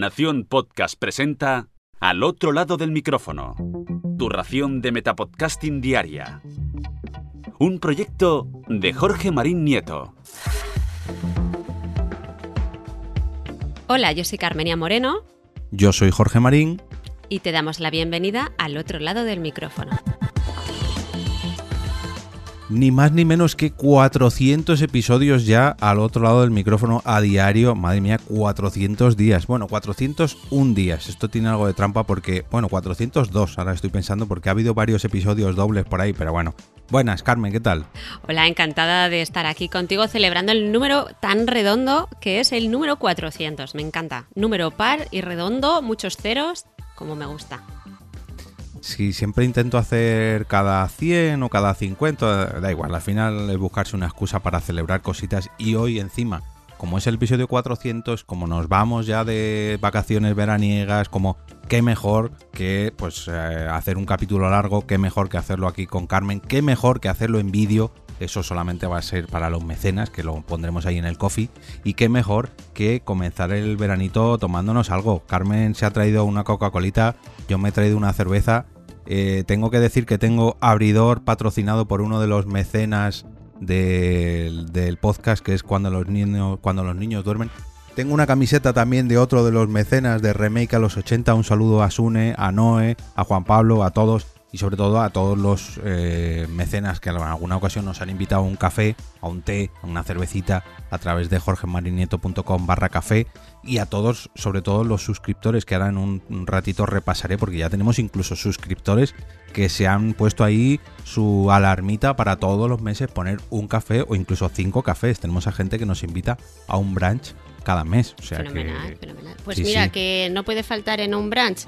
Nación Podcast presenta Al otro lado del micrófono. Tu ración de Metapodcasting Diaria. Un proyecto de Jorge Marín Nieto. Hola, yo soy Carmenia Moreno. Yo soy Jorge Marín. Y te damos la bienvenida al otro lado del micrófono ni más ni menos que 400 episodios ya al otro lado del micrófono a diario. Madre mía, 400 días. Bueno, 401 días. Esto tiene algo de trampa porque, bueno, 402 ahora estoy pensando porque ha habido varios episodios dobles por ahí, pero bueno. Buenas, Carmen, ¿qué tal? Hola, encantada de estar aquí contigo celebrando el número tan redondo que es el número 400. Me encanta. Número par y redondo, muchos ceros, como me gusta si siempre intento hacer cada 100 o cada 50, da igual, al final es buscarse una excusa para celebrar cositas y hoy encima, como es el episodio 400, como nos vamos ya de vacaciones veraniegas, como qué mejor que pues eh, hacer un capítulo largo, qué mejor que hacerlo aquí con Carmen, qué mejor que hacerlo en vídeo. Eso solamente va a ser para los mecenas, que lo pondremos ahí en el coffee. Y qué mejor que comenzar el veranito tomándonos algo. Carmen se ha traído una Coca-Colita, yo me he traído una cerveza eh, tengo que decir que tengo abridor patrocinado por uno de los mecenas del, podcast, que es cuando los, niños, cuando los niños duermen. Tengo una camiseta también de otro de los mecenas de Remake a los 80. Un saludo a Sune, a Noé, a Juan Pablo, a todos y sobre todo a todos los eh, mecenas que en alguna ocasión nos han invitado a un café, a un té, a una cervecita a través de jorgemarinieto.com barra café y a todos, sobre todo los suscriptores que ahora en un, ratito repasaré porque ya tenemos incluso suscriptores que se han puesto ahí su alarmita para todos los meses poner un café o incluso cinco cafés. Tenemos a gente que nos invita a un brunch cada mes. O sea fenomenal, fenomenal. Pues mira, que no puede faltar en un brunch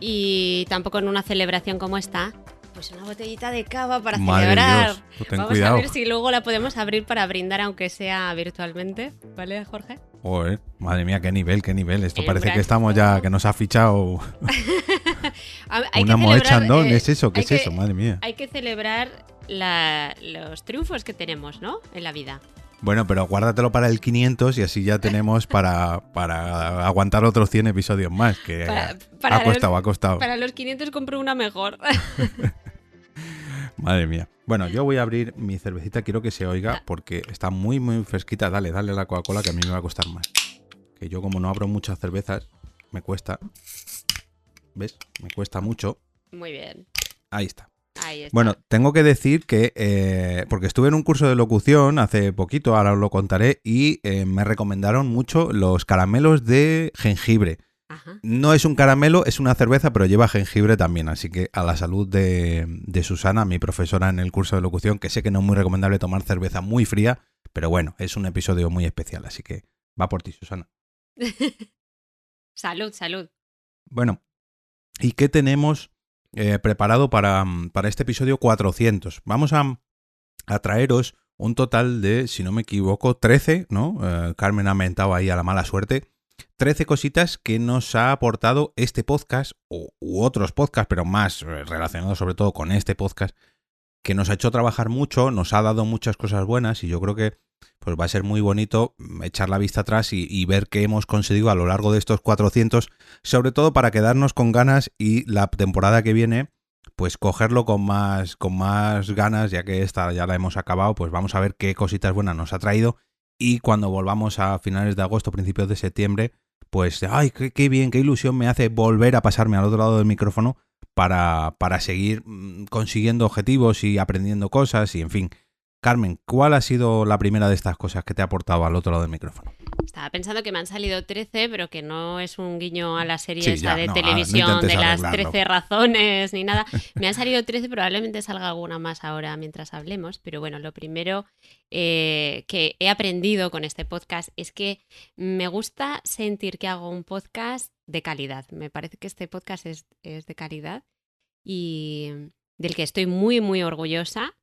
y tampoco en una celebración como esta, pues una botellita de cava para celebrar. Pues Vamos a ver si luego la podemos abrir para brindar, aunque sea virtualmente, ¿vale, Jorge? Joder, madre mía, qué nivel, qué nivel. Esto parece que estamos ya, que nos ha fichado una Moet Chandon. ¿Es eso? ¿Qué es eso? Madre mía. Hay que celebrar los triunfos que tenemos, ¿no? En la vida. Bueno, pero guárdatelo para el 500 y así ya tenemos para, para aguantar otros 100 episodios más, que ha costado, ha costado. Para los 500 compro una mejor. Madre mía. Bueno, yo voy a abrir mi cervecita, quiero que se oiga porque está muy, muy fresquita. Dale, dale la Coca-Cola que a mí me va a costar más. Que yo como no abro muchas cervezas, me cuesta. ¿Ves? Me cuesta mucho. Muy bien. Ahí está. Bueno, tengo que decir que, eh, porque estuve en un curso de locución hace poquito, ahora os lo contaré, y eh, me recomendaron mucho los caramelos de jengibre. No es un caramelo, es una cerveza, pero lleva jengibre también. Así que a la salud de, de, Susana, mi profesora en el curso de locución, que sé que no es muy recomendable tomar cerveza muy fría, pero bueno, es un episodio muy especial, así que va por ti, Susana. salud, salud. Bueno, ¿y qué tenemos eh, preparado para, para, este episodio 400. Vamos a, traeros un total de, si no me equivoco, 13, ¿no? Eh, Carmen ha mentado ahí a la mala suerte. 13 cositas que nos ha aportado este podcast u, u otros podcasts, pero más eh, relacionados sobre todo con este podcast, que nos ha hecho trabajar mucho, nos ha dado muchas cosas buenas y yo creo que pues va a ser muy bonito echar la vista atrás y, ver qué hemos conseguido a lo largo de estos 400, sobre todo para quedarnos con ganas y la temporada que viene pues cogerlo con más, con más ganas, ya que esta ya la hemos acabado, pues vamos a ver qué cositas buenas nos ha traído. Y cuando volvamos a finales de agosto, principios de septiembre, pues, ay, qué, qué bien, qué ilusión me hace volver a pasarme al otro lado del micrófono para, para seguir mm, consiguiendo objetivos y aprendiendo cosas y, en fin, Carmen, ¿cuál ha sido la primera de estas cosas que te ha aportado al otro lado del micrófono? Estaba pensando que me han salido 13, pero que no es un guiño a la serie de televisión de las 13 razones ni nada. Me han salido 13, probablemente salga alguna más ahora mientras hablemos, pero bueno, lo primero eh, que he aprendido con este podcast es que me gusta sentir que hago un podcast de calidad. Me parece que este podcast es, es de calidad y del que estoy muy, muy orgullosa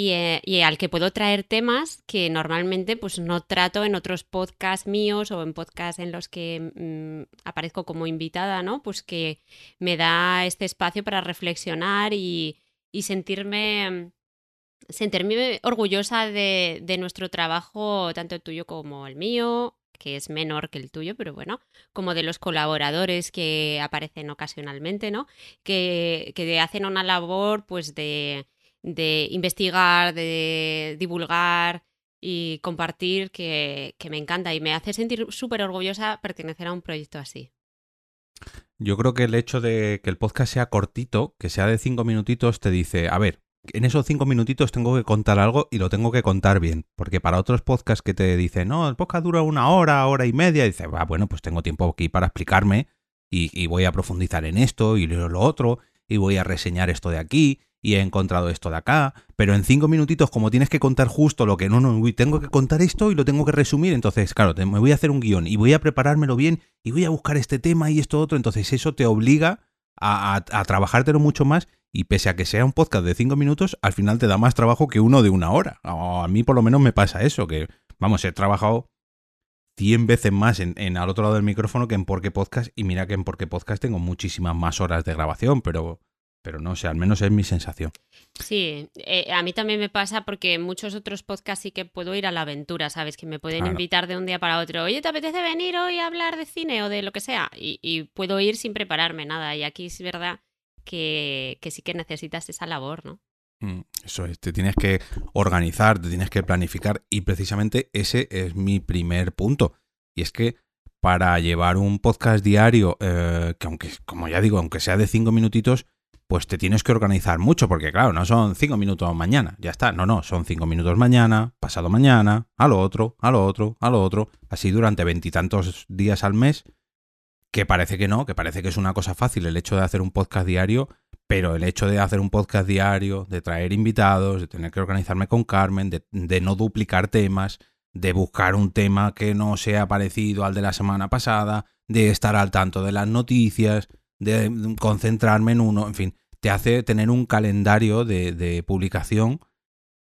eh, y, al que puedo traer temas que normalmente pues no trato en otros podcasts míos o en podcasts en los que mm, aparezco como invitada, ¿no? Pues que me da este espacio para reflexionar y, sentirme sentirme orgullosa de, de, nuestro trabajo, tanto el tuyo como el mío, que es menor que el tuyo, pero bueno, como de los colaboradores que aparecen ocasionalmente, ¿no? Que, que hacen una labor pues de, de investigar, de divulgar y compartir que, me encanta y me hace sentir súper orgullosa pertenecer a un proyecto así. Yo creo que el hecho de que el podcast sea cortito, que sea de cinco minutitos, te dice, a ver, en esos cinco minutitos tengo que contar algo y lo tengo que contar bien. Porque para otros podcasts que te dicen, no, el podcast dura una hora, hora y media, y dices, va, bueno, pues tengo tiempo aquí para explicarme y, y voy a profundizar en esto y lo otro, y voy a reseñar esto de aquí, y he encontrado esto de acá, pero en cinco minutitos, como tienes que contar justo lo que no, no, tengo que contar esto y lo tengo que resumir, entonces, claro, me voy a hacer un guion y voy a preparármelo bien y voy a buscar este tema y esto otro, entonces eso te obliga a, a, trabajártelo mucho más y pese a que sea un podcast de cinco minutos, al final te da más trabajo que uno de una hora. A mí por lo menos me pasa eso, que, vamos, he trabajado 100 veces más en, en, al otro lado del micrófono que en Porque Podcast y mira que en Porque Podcast tengo muchísimas más horas de grabación, pero pero no sé, al menos es mi sensación. Sí, eh, a mí también me pasa porque muchos otros podcasts sí que puedo ir a la aventura, ¿sabes? Que me pueden invitar de un día para otro. Oye, ¿te apetece venir hoy a hablar de cine o de lo que sea? Y, puedo ir sin prepararme nada. Y aquí es verdad que, sí que necesitas esa labor, ¿no? Mm, eso es, te tienes que organizar, te tienes que planificar y precisamente ese es mi primer punto. Y es que para llevar un podcast diario, eh, que aunque, como ya digo, aunque sea de cinco minutitos, pues te tienes que organizar mucho, porque claro, no son cinco minutos mañana, ya está, no, no, son cinco minutos mañana, pasado mañana, a lo otro, a lo otro, a lo otro, así durante veintitantos días al mes, que parece que no, que parece que es una cosa fácil el hecho de hacer un podcast diario, pero el hecho de hacer un podcast diario, de traer invitados, de tener que organizarme con Carmen, de, de no duplicar temas, de buscar un tema que no sea parecido al de la semana pasada, de estar al tanto de las noticias, de concentrarme en uno, en fin, te hace tener un calendario de, publicación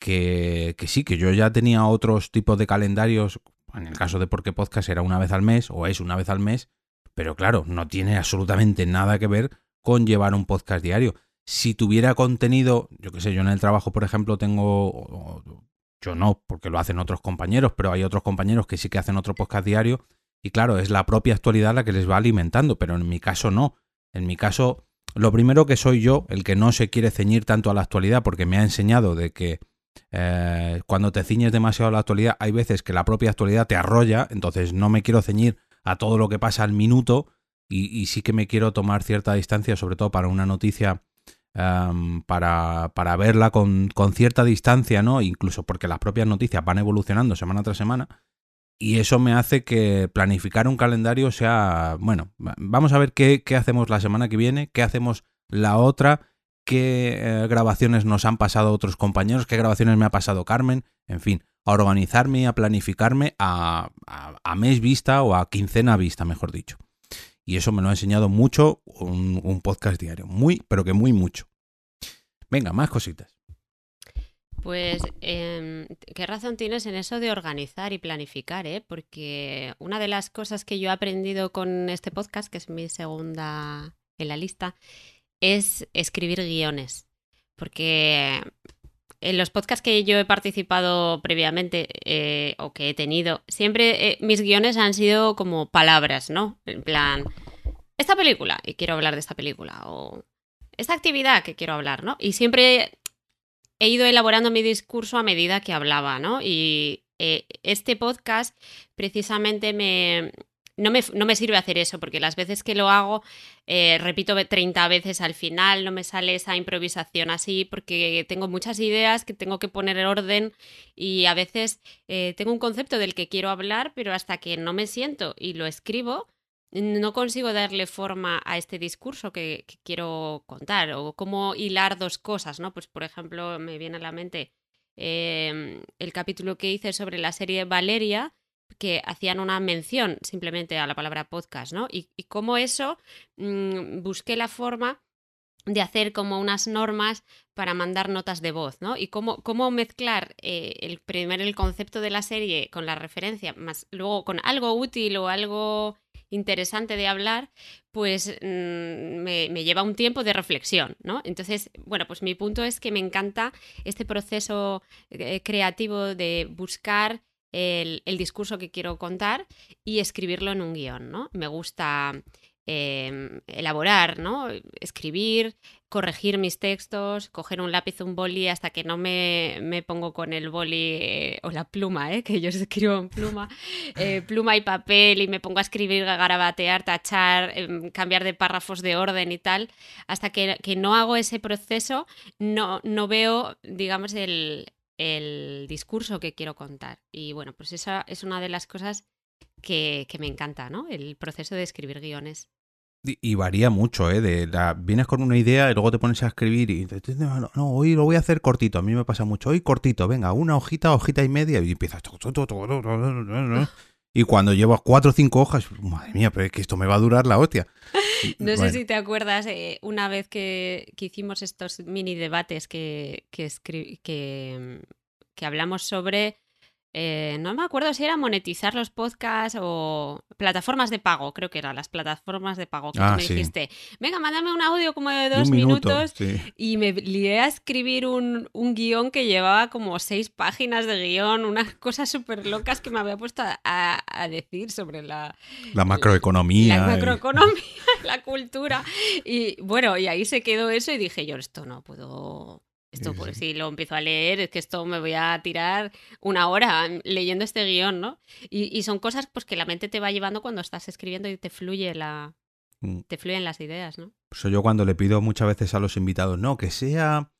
que, que, sí, que yo ya tenía otros tipos de calendarios, en el caso de Porque Podcast era una vez al mes o es una vez al mes, pero claro, no tiene absolutamente nada que ver con llevar un podcast diario. Si tuviera contenido, yo qué sé, yo en el trabajo, por ejemplo, tengo, yo no, porque lo hacen otros compañeros, pero hay otros compañeros que sí que hacen otro podcast diario, y claro, es la propia actualidad la que les va alimentando, pero en mi caso no. En mi caso, lo primero que soy yo, el que no se quiere ceñir tanto a la actualidad, porque me ha enseñado de que eh, cuando te ciñes demasiado a la actualidad, hay veces que la propia actualidad te arrolla, entonces no me quiero ceñir a todo lo que pasa al minuto y, sí que me quiero tomar cierta distancia, sobre todo para una noticia, em, para, para, verla con, con, cierta distancia, ¿no? Incluso porque las propias noticias van evolucionando semana tras semana y eso me hace que planificar un calendario sea, bueno, vamos a ver qué, hacemos la semana que viene, qué hacemos la otra, qué eh, grabaciones nos han pasado otros compañeros, qué grabaciones me ha pasado Carmen, en fin, a organizarme a planificarme a, a, mes vista o a quincena vista, mejor dicho. Y eso me lo ha enseñado mucho un, un podcast diario, muy, pero que muy mucho. Venga, más cositas. Pues, em, ¿qué razón tienes en eso de organizar y planificar? Eh? Porque una de las cosas que yo he aprendido con este podcast, que es mi segunda en la lista, es escribir guiones. Porque en los podcasts que yo he participado previamente eh, o que he tenido, siempre eh, mis guiones han sido como palabras, ¿no? En plan, esta película, y quiero hablar de esta película, o esta actividad que quiero hablar, ¿no? Y siempre he ido elaborando mi discurso a medida que hablaba, ¿no? Y eh, este podcast precisamente me no, me... no, me, sirve hacer eso, porque las veces que lo hago, eh, repito 30 veces al final, no me sale esa improvisación así, porque tengo muchas ideas que tengo que poner en orden y a veces eh, tengo un concepto del que quiero hablar, pero hasta que no me siento y lo escribo, no consigo darle forma a este discurso que, quiero contar o cómo hilar dos cosas, ¿no? Pues por ejemplo, me viene a la mente em, el capítulo que hice sobre la serie Valeria, que hacían una mención simplemente a la palabra podcast, ¿no? Y, cómo eso mm, busqué la forma de hacer como unas normas para mandar notas de voz, ¿no? Y cómo, cómo mezclar eh, el primer el concepto de la serie con la referencia, más luego con algo útil o algo interesante de hablar, pues mm, me, lleva un tiempo de reflexión, ¿no? Entonces, bueno, pues mi punto es que me encanta este proceso eh, creativo de buscar el, discurso que quiero contar y escribirlo en un guion, ¿no? Me gusta Em, elaborar, ¿no? Escribir, corregir mis textos, coger un lápiz, un boli hasta que no me, me pongo con el boli eh, o la pluma, ¿eh? que yo escribo en pluma, eh, pluma y papel y me pongo a escribir, garabatear, tachar, em, cambiar de párrafos de orden y tal, hasta que, que no hago ese proceso, no, no veo, digamos, el, el discurso que quiero contar. Y bueno, pues esa es una de las cosas que, me encanta, ¿no? El proceso de escribir guiones. Y, varía mucho, ¿eh? De la, vienes con una idea y luego te pones a escribir y no, no, hoy lo voy a hacer cortito. A mí me pasa mucho. Hoy cortito, venga, una hojita, hojita y media y empiezas. Y cuando llevas cuatro o cinco hojas, madre mía, pero es que esto me va a durar la hostia. No sé si te acuerdas, eh, una vez que, que, hicimos estos mini debates que, que, que, que hablamos sobre eh, no me acuerdo si era monetizar los podcasts o plataformas de pago, creo que eran las plataformas de pago que tú ah, me dijiste. Venga, mándame un audio como de dos minutos y me lié a escribir un, un, guion que llevaba como seis páginas de guion, unas cosas súper locas que me había puesto a, decir sobre la... La macroeconomía. La macroeconomía, la cultura. Y bueno, y ahí se quedó eso y dije yo, esto no puedo esto, pues si lo empiezo a leer, es que esto me voy a tirar una hora leyendo este guion, ¿no? Y, son cosas pues, que la mente te va llevando cuando estás escribiendo y te fluye la. Mm. te fluyen las ideas, ¿no? Eso yo cuando le pido muchas veces a los invitados, no, que sea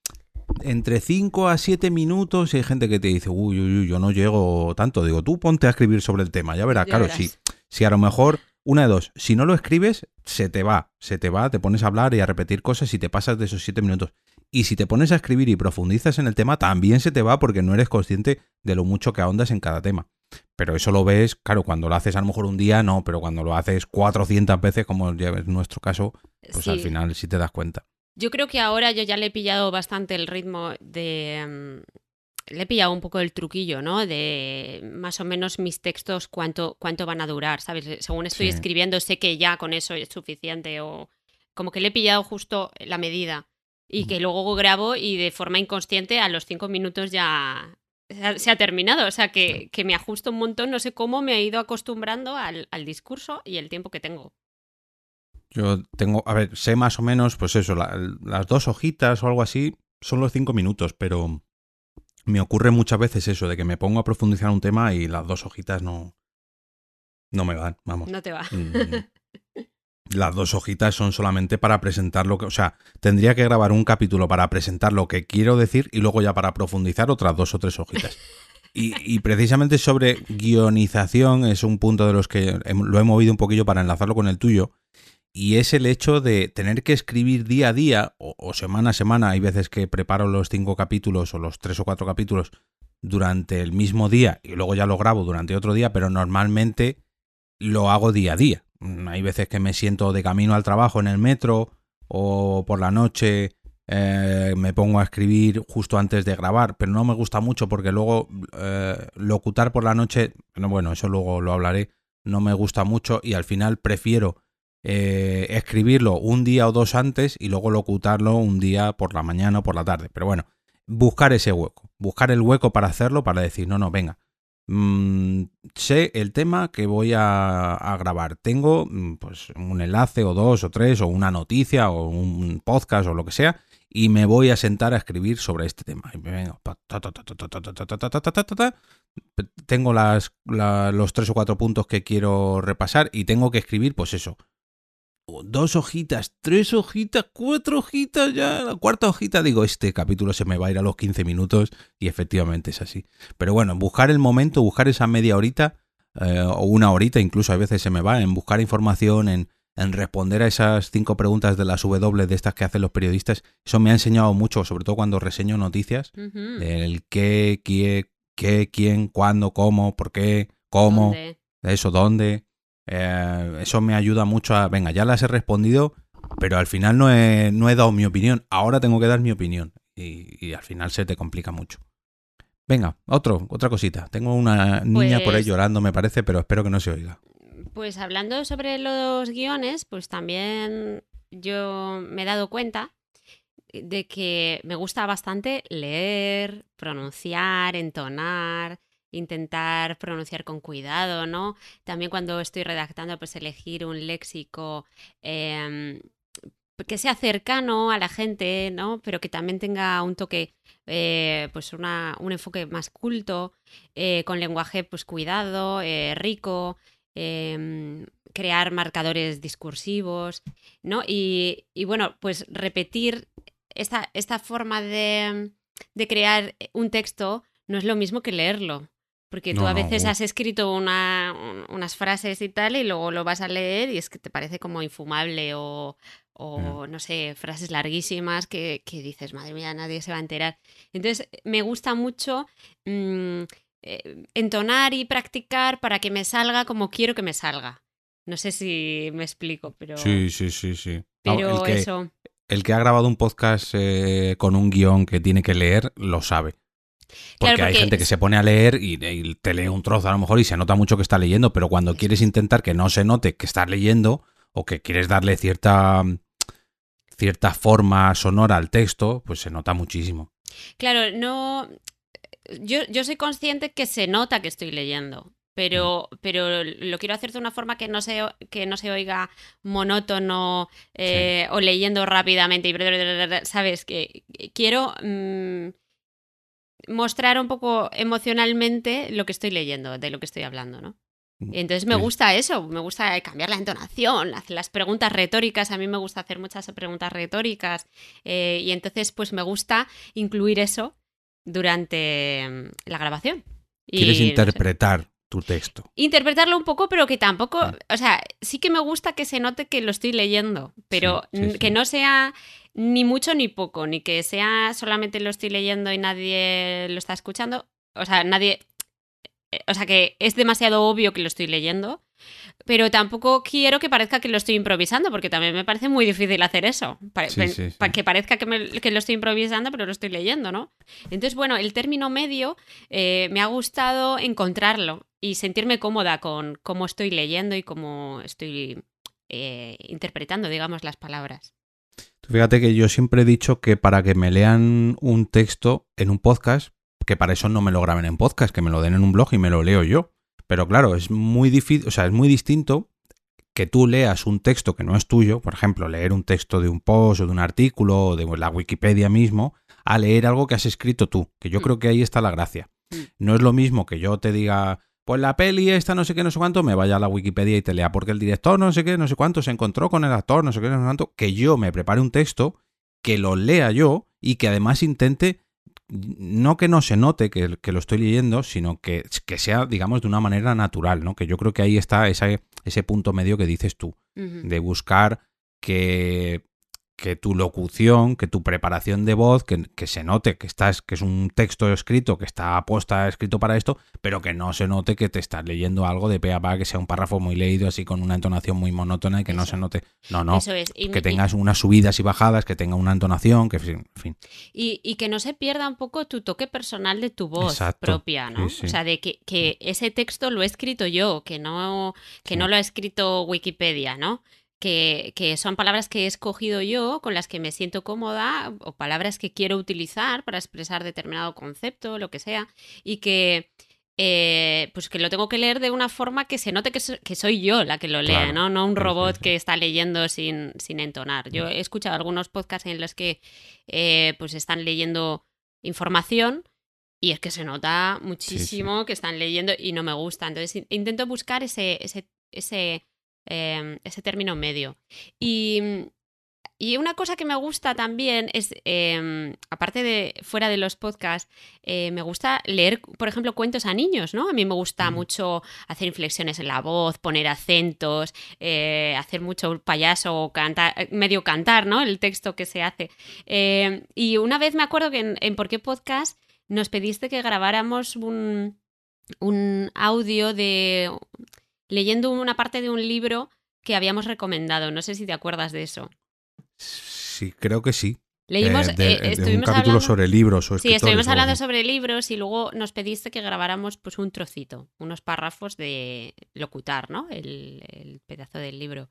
entre 5 a 7 minutos y hay gente que te dice, uy, uy, uy, yo no llego tanto. Digo, tú ponte a escribir sobre el tema, ya verás. claro, Si, si a lo mejor, una de dos, si no lo escribes, se te va, se te va, te pones a hablar y a repetir cosas y te pasas de esos 7 minutos. Y si te pones a escribir y profundizas en el tema, también se te va porque no eres consciente de lo mucho que ahondas en cada tema. Pero eso lo ves, claro, cuando lo haces a lo mejor un día, no, pero cuando lo haces 400 veces, como ya es nuestro caso, pues al final sí te das cuenta. Yo creo que ahora yo ya le he pillado bastante el ritmo de... Mm, le he pillado un poco el truquillo, ¿no? De más o menos mis textos cuánto, cuánto van a durar, ¿sabes? Según estoy escribiendo sé que ya con eso es suficiente o como que le he pillado justo la medida y que luego grabo y de forma inconsciente a los cinco minutos ya se ha terminado. O sea, que, me ajusto un montón, no sé cómo me he ido acostumbrando al, discurso y el tiempo que tengo. Yo tengo, a ver, sé más o menos, pues eso, las dos hojitas o algo así son los cinco minutos, pero me ocurre muchas veces eso, de que me pongo a profundizar un tema y las dos hojitas no, no me van, vamos. No te va. Mm, las dos hojitas son solamente para presentar lo que, o sea, tendría que grabar un capítulo para presentar lo que quiero decir y luego ya para profundizar otras dos o tres hojitas. Y, precisamente sobre guionización es un punto de los que lo he movido un poquillo para enlazarlo con el tuyo. Y es el hecho de tener que escribir día a día o, semana a semana. Hay veces que preparo los cinco capítulos o los tres o cuatro capítulos durante el mismo día y luego ya lo grabo durante otro día, pero normalmente lo hago día a día. Mm, hay veces que me siento de camino al trabajo en el metro o por la noche eh, me pongo a escribir justo antes de grabar, pero no me gusta mucho porque luego eh, locutar por la noche, bueno, eso luego lo hablaré, no me gusta mucho y al final prefiero eh, escribirlo un día o dos antes y luego locutarlo un día por la mañana o por la tarde. Pero bueno, buscar ese hueco, buscar el hueco para hacerlo, para decir, no, no, venga, Mm, sé el tema que voy a, grabar. Tengo mm, pues un enlace o dos o tres o una noticia o un podcast o lo que sea y me voy a sentar a escribir sobre este tema. Tengo los tres o cuatro puntos que quiero repasar y tengo que escribir pues eso, dos hojitas, tres hojitas, cuatro hojitas, ya la cuarta hojita, digo, este capítulo se me va a ir a los 15 minutos y efectivamente es así. Pero bueno, buscar el momento, buscar esa media horita eh, o una horita, incluso a veces se me va, en buscar información, en, en responder a esas cinco preguntas de las W de estas que hacen los periodistas, eso me ha enseñado mucho, sobre todo cuando reseño noticias, el qué, qué, qué, quién, cuándo, cómo, por qué, cómo, eso, dónde. Eh, eso me ayuda mucho a, venga, ya las he respondido, pero al final no he, no he dado mi opinión, ahora tengo que dar mi opinión y, al final se te complica mucho. Venga, otro, otra cosita. Tengo una niña por ahí pues llorando, me parece, pero espero que no se oiga. Pues hablando sobre los guiones, pues también yo me he dado cuenta de que me gusta bastante leer, pronunciar, entonar, intentar pronunciar con cuidado, ¿no? También cuando estoy redactando, pues elegir un léxico em, que sea cercano a la gente, ¿no? Pero que también tenga un toque, eh, pues una, un enfoque más culto, eh, con lenguaje, pues cuidado, eh, rico, em, crear marcadores discursivos, ¿no? Y, y, bueno, pues repetir esta, esta forma de, de, crear un texto no es lo mismo que leerlo. Porque tú a veces has escrito una, unas frases y tal, y luego lo vas a leer y es que te parece como infumable o, o no sé, frases larguísimas que, que, dices, madre mía, nadie se va a enterar. Entonces, me gusta mucho mm, eh, entonar y practicar para que me salga como quiero que me salga. No sé si me explico, pero... Sí, sí, sí, sí. Pero el que, eso... El que ha grabado un podcast eh, con un guion que tiene que leer, lo sabe. Porque, hay gente que se pone a leer y, y, te lee un trozo a lo mejor y se nota mucho que está leyendo, pero cuando quieres intentar que no se note que estás leyendo o que quieres darle cierta cierta forma sonora al texto, pues se nota muchísimo. Claro, no. Yo, yo soy consciente que se nota que estoy leyendo. Pero, mm. pero lo quiero hacer de una forma que no se, que no se oiga monótono eh, o leyendo rápidamente. Y, ¿Sabes? Que quiero mm, mostrar un poco emocionalmente lo que estoy leyendo, de lo que estoy hablando, ¿no? Mm, entonces me gusta eso, me gusta cambiar la entonación, hacer las preguntas retóricas, a mí me gusta hacer muchas preguntas retóricas eh, y entonces pues me gusta incluir eso durante mm, la grabación. Quieres interpretar tu texto. Interpretarlo un poco, pero que tampoco, mm. o sea, sí que me gusta que se note que lo estoy leyendo, pero que no sea ni mucho ni poco, ni que sea solamente lo estoy leyendo y nadie lo está escuchando, o sea, nadie eh, o sea que es demasiado obvio que lo estoy leyendo, pero tampoco quiero que parezca que lo estoy improvisando, porque también me parece muy difícil hacer eso, para, que parezca que, lo estoy improvisando, pero lo estoy leyendo, ¿no? Entonces, bueno, el término medio eh, me ha gustado encontrarlo y sentirme cómoda con cómo estoy leyendo y cómo estoy eh, interpretando, digamos, las palabras. Fíjate que yo siempre he dicho que para que me lean un texto en un podcast, que para eso no me lo graben en podcast, que me lo den en un blog y me lo leo yo. Pero claro, es muy difícil, o sea, es muy distinto que tú leas un texto que no es tuyo, por ejemplo, leer un texto de un post o de un artículo o de la Wikipedia mismo, a leer algo que has escrito tú, que yo mm. creo que ahí está la gracia. Mm. No es lo mismo que yo te diga, pues la peli esta no sé qué, no sé cuánto, me vaya a la Wikipedia y te lea, porque el director no sé qué, no sé cuánto se encontró con el actor, no sé qué, no sé cuánto, que yo me prepare un texto, que lo lea yo y que además intente no que no se note que, lo estoy leyendo, sino que, que, sea, digamos, de una manera natural, ¿no? Que yo creo que ahí está ese, ese punto medio que dices tú, de buscar que que tu locución, que tu preparación de voz, que, se note que estás, que es un texto escrito, que está aposta escrito para esto, pero que no se note que te estás leyendo algo de pe a pa, que sea un párrafo muy leído, así con una entonación muy monótona y que no se note. No, no. que tengas unas subidas y bajadas, que tenga una entonación, que en fin. Y, que no se pierda un poco tu toque personal de tu voz propia, ¿no? O sea, de que, que, ese texto lo he escrito yo, que no, que no lo ha escrito Wikipedia, ¿no? Que, son palabras que he escogido yo, con las que me siento cómoda, o palabras que quiero utilizar para expresar determinado concepto, lo que sea, y que, eh, pues que lo tengo que leer de una forma que se note que, soy yo la que lo lea, ¿no? No un robot que está leyendo sin, sin, entonar. Yo he escuchado algunos podcasts en los que eh, pues están leyendo información y es que se nota muchísimo que están leyendo y no me gusta. Entonces intento buscar ese, ese, ese Em, ese término medio. Y, y, una cosa que me gusta también es, em, aparte de fuera de los podcasts, eh, me gusta leer, por ejemplo, cuentos a niños, ¿no? A mí me gusta mm. mucho hacer inflexiones en la voz, poner acentos, eh, hacer mucho payaso, cantar, eh, medio cantar, ¿no? El texto que se hace. Em, y una vez me acuerdo que en, en Por qué Podcast nos pediste que grabáramos un, un audio de leyendo una parte de un libro que habíamos recomendado. No sé si te acuerdas de eso. Sí, creo que sí. Leímos, eh, eh, un capítulo sobre libros o Sí, estuvimos hablando sobre libros y luego nos pediste que grabáramos pues un trocito, unos párrafos de locutar, ¿no? El, pedazo del libro.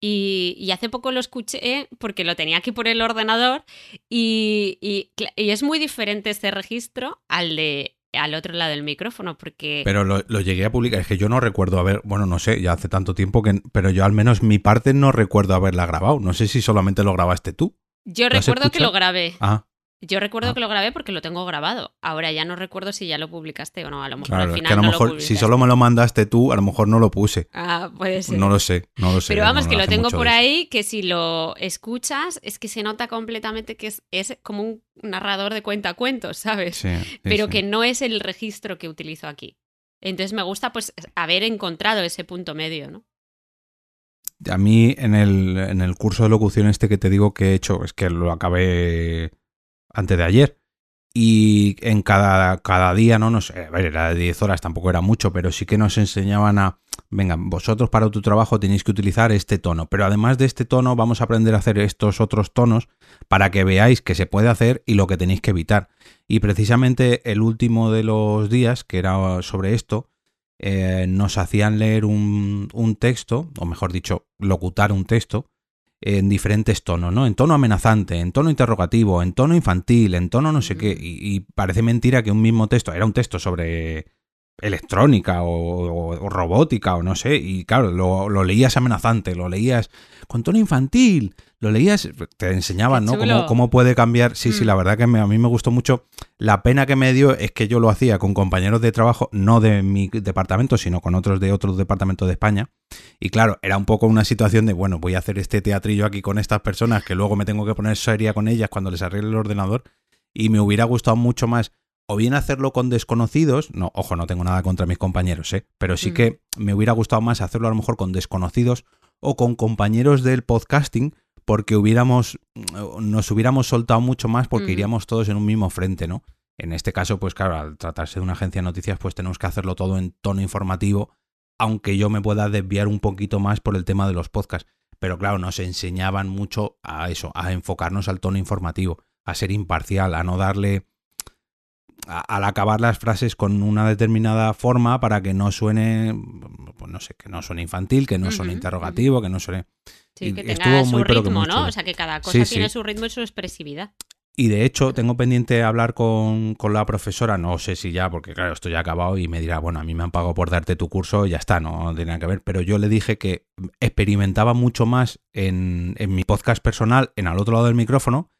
Y, y, hace poco lo escuché porque lo tenía aquí por el ordenador y, y, y, es muy diferente este registro al de al otro lado del micrófono, porque... Pero lo, llegué a publicar, es que yo no recuerdo haber, bueno, no sé, ya hace tanto tiempo que, pero yo al menos mi parte no recuerdo haberla grabado, no sé si solamente lo grabaste tú. Yo recuerdo que lo grabé. Ah. Yo recuerdo ah. que lo grabé porque lo tengo grabado. Ahora ya no recuerdo si ya lo publicaste o no. A lo mejor al final. Que a lo mejor, si solo me lo mandaste tú, a lo mejor no lo puse. Ah, puede ser. No lo sé, no lo sé. Pero vamos, que lo tengo por ahí, que si lo escuchas, es que se nota completamente que es, es como un narrador de cuentacuentos, ¿sabes? Sí, Pero que no es el registro que utilizo aquí. Entonces me gusta, pues, haber encontrado ese punto medio, ¿no? A mí, en el, en el curso de locución este que te digo que he hecho, es que lo acabé antes de ayer. Y en cada, cada día, no, no a ver, era de 10 horas, tampoco era mucho, pero sí que nos enseñaban a, venga, vosotros para tu trabajo tenéis que utilizar este tono, pero además de este tono vamos a aprender a hacer estos otros tonos para que veáis que se puede hacer y lo que tenéis que evitar. Y precisamente el último de los días, que era sobre esto, eh, nos hacían leer un, un texto, o mejor dicho, locutar un texto, en diferentes tonos, ¿no? En tono amenazante, en tono interrogativo, en tono infantil, en tono no sé qué. Y, parece mentira que un mismo texto, era un texto sobre electrónica o, robótica o no sé, y claro, lo, lo, leías amenazante, lo leías con tono infantil, lo leías, te enseñaban, ¿no? Cómo, cómo, puede cambiar. Sí, sí, la mm. verdad que a mí me gustó mucho. La pena que me dio es que yo lo hacía con compañeros de trabajo, no de mi departamento, sino con otros de otros departamentos de España. Y claro, era un poco una situación de, bueno, voy a hacer este teatrillo aquí con estas personas que luego me tengo que poner seria con ellas cuando les arregle el ordenador. Y me hubiera gustado mucho más o bien hacerlo con desconocidos, no, ojo, no tengo nada contra mis compañeros, ¿eh? pero sí mm. que me hubiera gustado más hacerlo a lo mejor con desconocidos o con compañeros del podcasting, porque hubiéramos, nos hubiéramos soltado mucho más porque iríamos todos en un mismo frente, ¿no? En este caso, pues claro, al tratarse de una agencia de noticias, pues tenemos que hacerlo todo en tono informativo, aunque yo me pueda desviar un poquito más por el tema de los podcasts. Pero claro, nos enseñaban mucho a eso, a enfocarnos al tono informativo, a ser imparcial, a no darle al acabar las frases con una determinada forma para que no suene, pues no sé, que no suene infantil, que no suene interrogativo, que no suene... Sí, que tenga su ritmo, ¿no? O sea, que cada cosa tiene su ritmo y su expresividad. Y de hecho, tengo pendiente hablar con, la profesora, no sé si ya, porque claro, esto ya ha acabado y me dirá, bueno, a mí me han pagado por darte tu curso, y ya está, no tiene nada que ver. Pero yo le dije que experimentaba mucho más en, en mi podcast personal, en al otro lado del micrófono,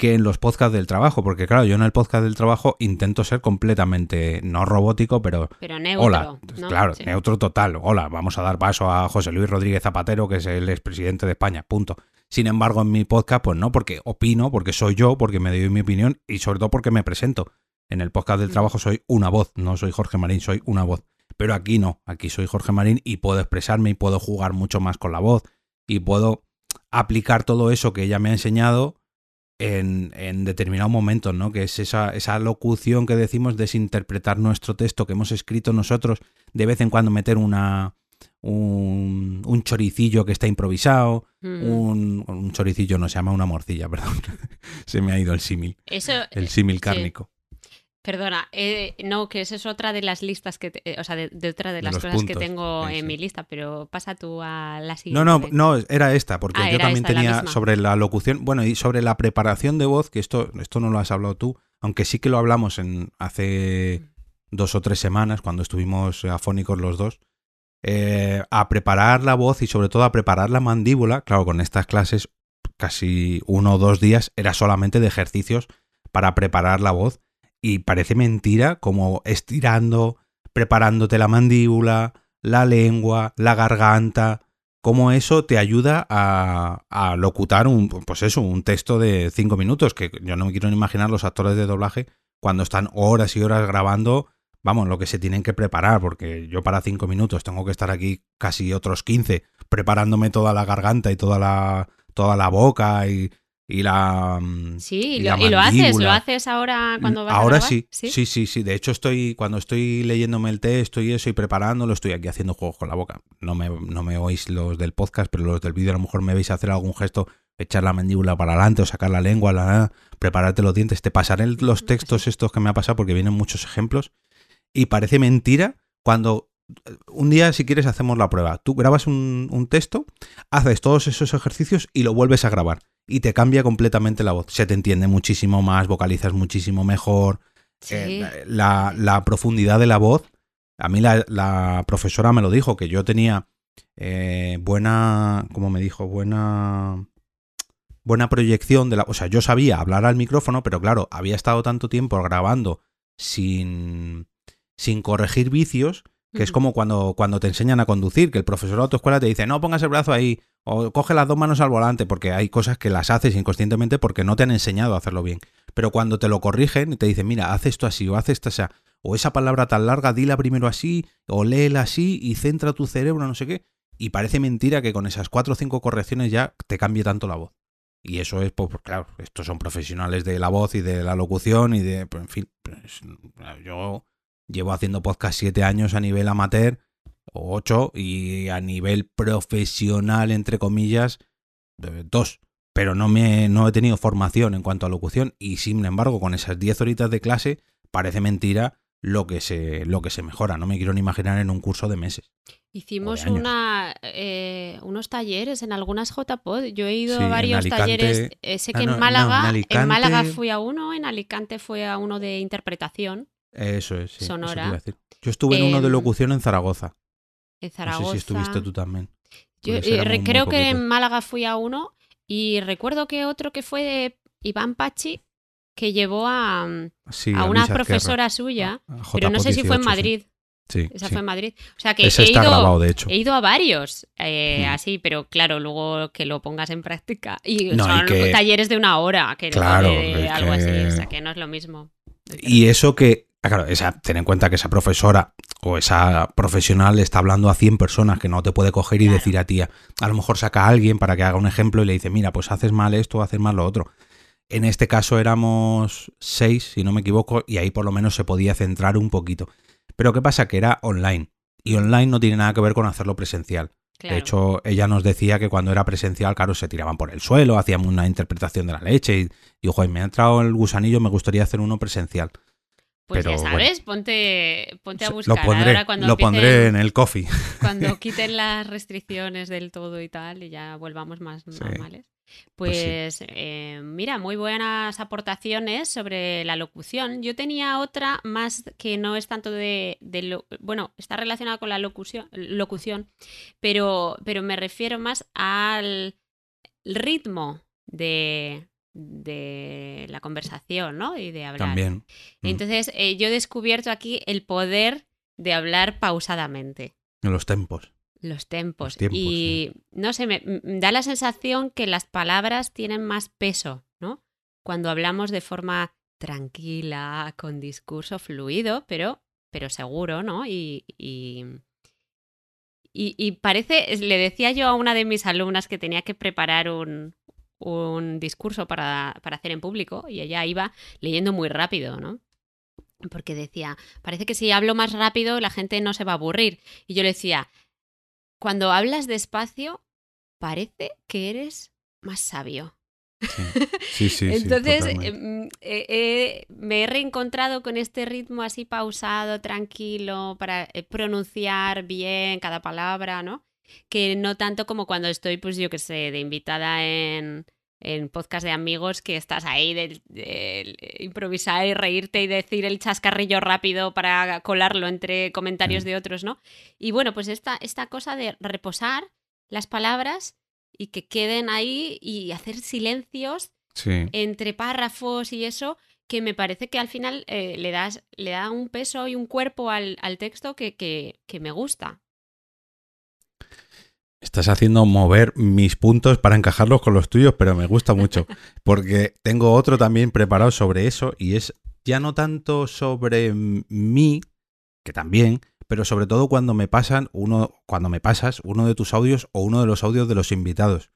que en los podcasts del trabajo, porque claro, yo en el podcast del trabajo intento ser completamente, no robótico, pero... Pero neutro. Hola, claro, neutro total. Hola, vamos a dar paso a José Luis Rodríguez Zapatero, que es el expresidente de España, punto. Sin embargo, en mi podcast, pues no, porque opino, porque soy yo, porque me doy mi opinión y sobre todo porque me presento. En el podcast del mm. trabajo soy una voz, no soy Jorge Marín, soy una voz. Pero aquí no, aquí soy Jorge Marín y puedo expresarme y puedo jugar mucho más con la voz y puedo aplicar todo eso que ella me ha enseñado en, en determinados momentos, ¿no? Que es esa, esa locución que decimos, desinterpretar nuestro texto que hemos escrito nosotros, de vez en cuando meter una, un, un, choricillo que está improvisado, mm. un, un, choricillo no se llama una morcilla, perdón, se me ha ido el símil, el símil cárnico. Perdona, eh, no, que esa es otra de las listas que, eh, o sea, de, otra de las cosas que tengo en mi lista, pero pasa tú a la siguiente. No, no, no, era esta, porque ah, yo también tenía sobre la locución, bueno, y sobre la preparación de voz, que esto, esto no lo has hablado tú, aunque sí que lo hablamos en hace dos o tres semanas, cuando estuvimos afónicos los dos, eh, a preparar la voz y sobre todo a preparar la mandíbula, claro, con estas clases casi uno o dos días era solamente de ejercicios para preparar la voz y parece mentira como estirando, preparándote la mandíbula, la lengua, la garganta, cómo eso te ayuda a, a, locutar un, pues eso, un texto de cinco minutos, que yo no me quiero ni imaginar los actores de doblaje cuando están horas y horas grabando, vamos, lo que se tienen que preparar, porque yo para cinco minutos tengo que estar aquí casi otros 15 preparándome toda la garganta y toda la, toda la boca y, y la. Mm, sí, y, lo, haces, lo haces ahora cuando vas ahora a sí, sí, sí, sí, De hecho, estoy cuando estoy leyéndome el texto y eso y preparándolo, estoy aquí haciendo juegos con la boca. No me, no me oís los del podcast, pero los del vídeo a lo mejor me veis hacer algún gesto, echar la mandíbula para adelante o sacar la lengua, la, prepararte los dientes. Te pasaré los textos estos que me ha pasado porque vienen muchos ejemplos. Y parece mentira cuando un día, si quieres, hacemos la prueba. Tú grabas un, un, texto, haces todos esos ejercicios y lo vuelves a grabar y te cambia completamente la voz. Se te entiende muchísimo más, vocalizas muchísimo mejor, eh, la, profundidad de la voz. A mí la, profesora me lo dijo, que yo tenía eh, buena, como me dijo, buena buena proyección de la, o sea, yo sabía hablar al micrófono, pero claro, había estado tanto tiempo grabando sin sin corregir vicios, que es como cuando, cuando te enseñan a conducir, que el profesor de autoescuela te dice, no pongas el brazo ahí, o coge las dos manos al volante, porque hay cosas que las haces inconscientemente porque no te han enseñado a hacerlo bien. Pero cuando te lo corrigen y te dicen, mira, haz esto así, o haz esto o esa palabra tan larga, dila primero así, o léela así, y centra tu cerebro, no sé qué. Y parece mentira que con esas cuatro o cinco correcciones ya te cambie tanto la voz. Y eso es, pues, claro, estos son profesionales de la voz y de la locución y de, pues, en fin, pues, yo Llevo haciendo podcast siete años a nivel amateur, o ocho, y a nivel profesional, entre comillas, dos. Pero no, me, no he tenido formación en cuanto a locución y sin embargo con esas diez horitas de clase parece mentira lo que se, lo que se mejora. No me quiero ni imaginar en un curso de meses. Hicimos una, eh, unos talleres en algunas JPod. Yo he ido a varios talleres. Eh, sé ah, que en, Málaga, en Málaga fui a uno, en Alicante fui a uno de interpretación. Eso es, sí. Sonora. Yo estuve en uno de em, locución en Zaragoza. En Zaragoza. No sé si estuviste tú también. Yo eh, creo que en Málaga fui a uno y recuerdo que otro que fue de Iván Pachi que llevó a, mm, a, una profesora suya, pero no sé si fue en Madrid. Sí, Esa fue en Madrid. O sea que he, ido, de hecho. he ido a varios, eh, hmm. así, pero claro, luego que lo pongas en práctica. Y son talleres de una hora, que claro, de, algo así, o sea que no es lo mismo. Y eso que claro, esa, ten en cuenta que esa profesora o esa profesional está hablando a 100 personas que no te puede coger y decir a ti, a lo mejor saca a alguien para que haga un ejemplo y le dice, mira, pues haces mal esto, haces mal lo otro. En este caso éramos seis, si no me equivoco, y ahí por lo menos se podía centrar un poquito. Pero ¿qué pasa? Que era online. Y online no tiene nada que ver con hacerlo presencial. De hecho, ella nos decía que cuando era presencial, claro, se tiraban por el suelo, hacíamos una interpretación de la leche y dijo, me ha entrado el gusanillo, me gustaría hacer uno presencial. Pues ya sabes, ponte, ponte a buscar. Lo pondré, cuando lo pondré en el coffee. Cuando quiten las restricciones del todo y tal, y ya volvamos más normales. Pues, pues eh, mira, muy buenas aportaciones sobre la locución. Yo tenía otra más que no es tanto de, bueno, está relacionada con la locución, locución pero, pero me refiero más al ritmo de, de la conversación, ¿no? Y de hablar. También. Mm. Entonces, eh, yo he descubierto aquí el poder de hablar pausadamente. En los tempos. Los tempos. y no sé, me, da la sensación que las palabras tienen más peso, ¿no? Cuando hablamos de forma tranquila, con discurso fluido, pero, pero seguro, ¿no? Y, y, y, parece, le decía yo a una de mis alumnas que tenía que preparar un, un discurso para, hacer en público y ella iba leyendo muy rápido, ¿no? Porque decía, parece que si hablo más rápido la gente no se va a aburrir. Y yo le decía, cuando hablas despacio, parece que eres más sabio. Sí, sí, Entonces em, eh, eh, me he reencontrado con este ritmo así pausado, tranquilo, para eh, pronunciar bien cada palabra, ¿no? Que no tanto como cuando estoy, pues yo que sé, de invitada en, en podcast de amigos que estás ahí de, improvisar y reírte y decir el chascarrillo rápido para colarlo entre comentarios de otros, ¿no? Y bueno, pues esta, esta cosa de reposar las palabras y que queden ahí y hacer silencios entre párrafos y eso, que me parece que al final eh, le, das, le da un peso y un cuerpo al, al texto que, que, que me gusta. Estás haciendo mover mis puntos para encajarlos con los tuyos, pero me gusta mucho, porque tengo otro también preparado sobre eso y es ya no tanto sobre mí, que también, pero sobre todo cuando me pasan uno, cuando me pasas uno de tus audios o uno de los audios de los invitados.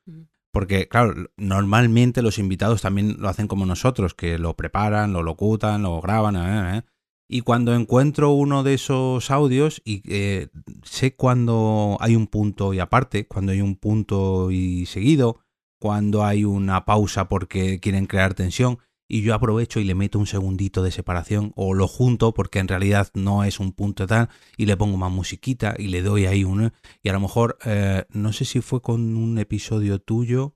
Porque, claro, normalmente los invitados también lo hacen como nosotros, que lo preparan, lo locutan, lo graban, ¿eh? ¿eh? Y cuando encuentro uno de esos audios y eh, sé cuando hay un punto y aparte, cuando hay un punto y seguido, cuando hay una pausa porque quieren crear tensión, y yo aprovecho y le meto un segundito de separación o lo junto porque en realidad no es un punto tal y le pongo más musiquita y le doy ahí un... Y a lo mejor, eh, no sé si fue con un episodio tuyo,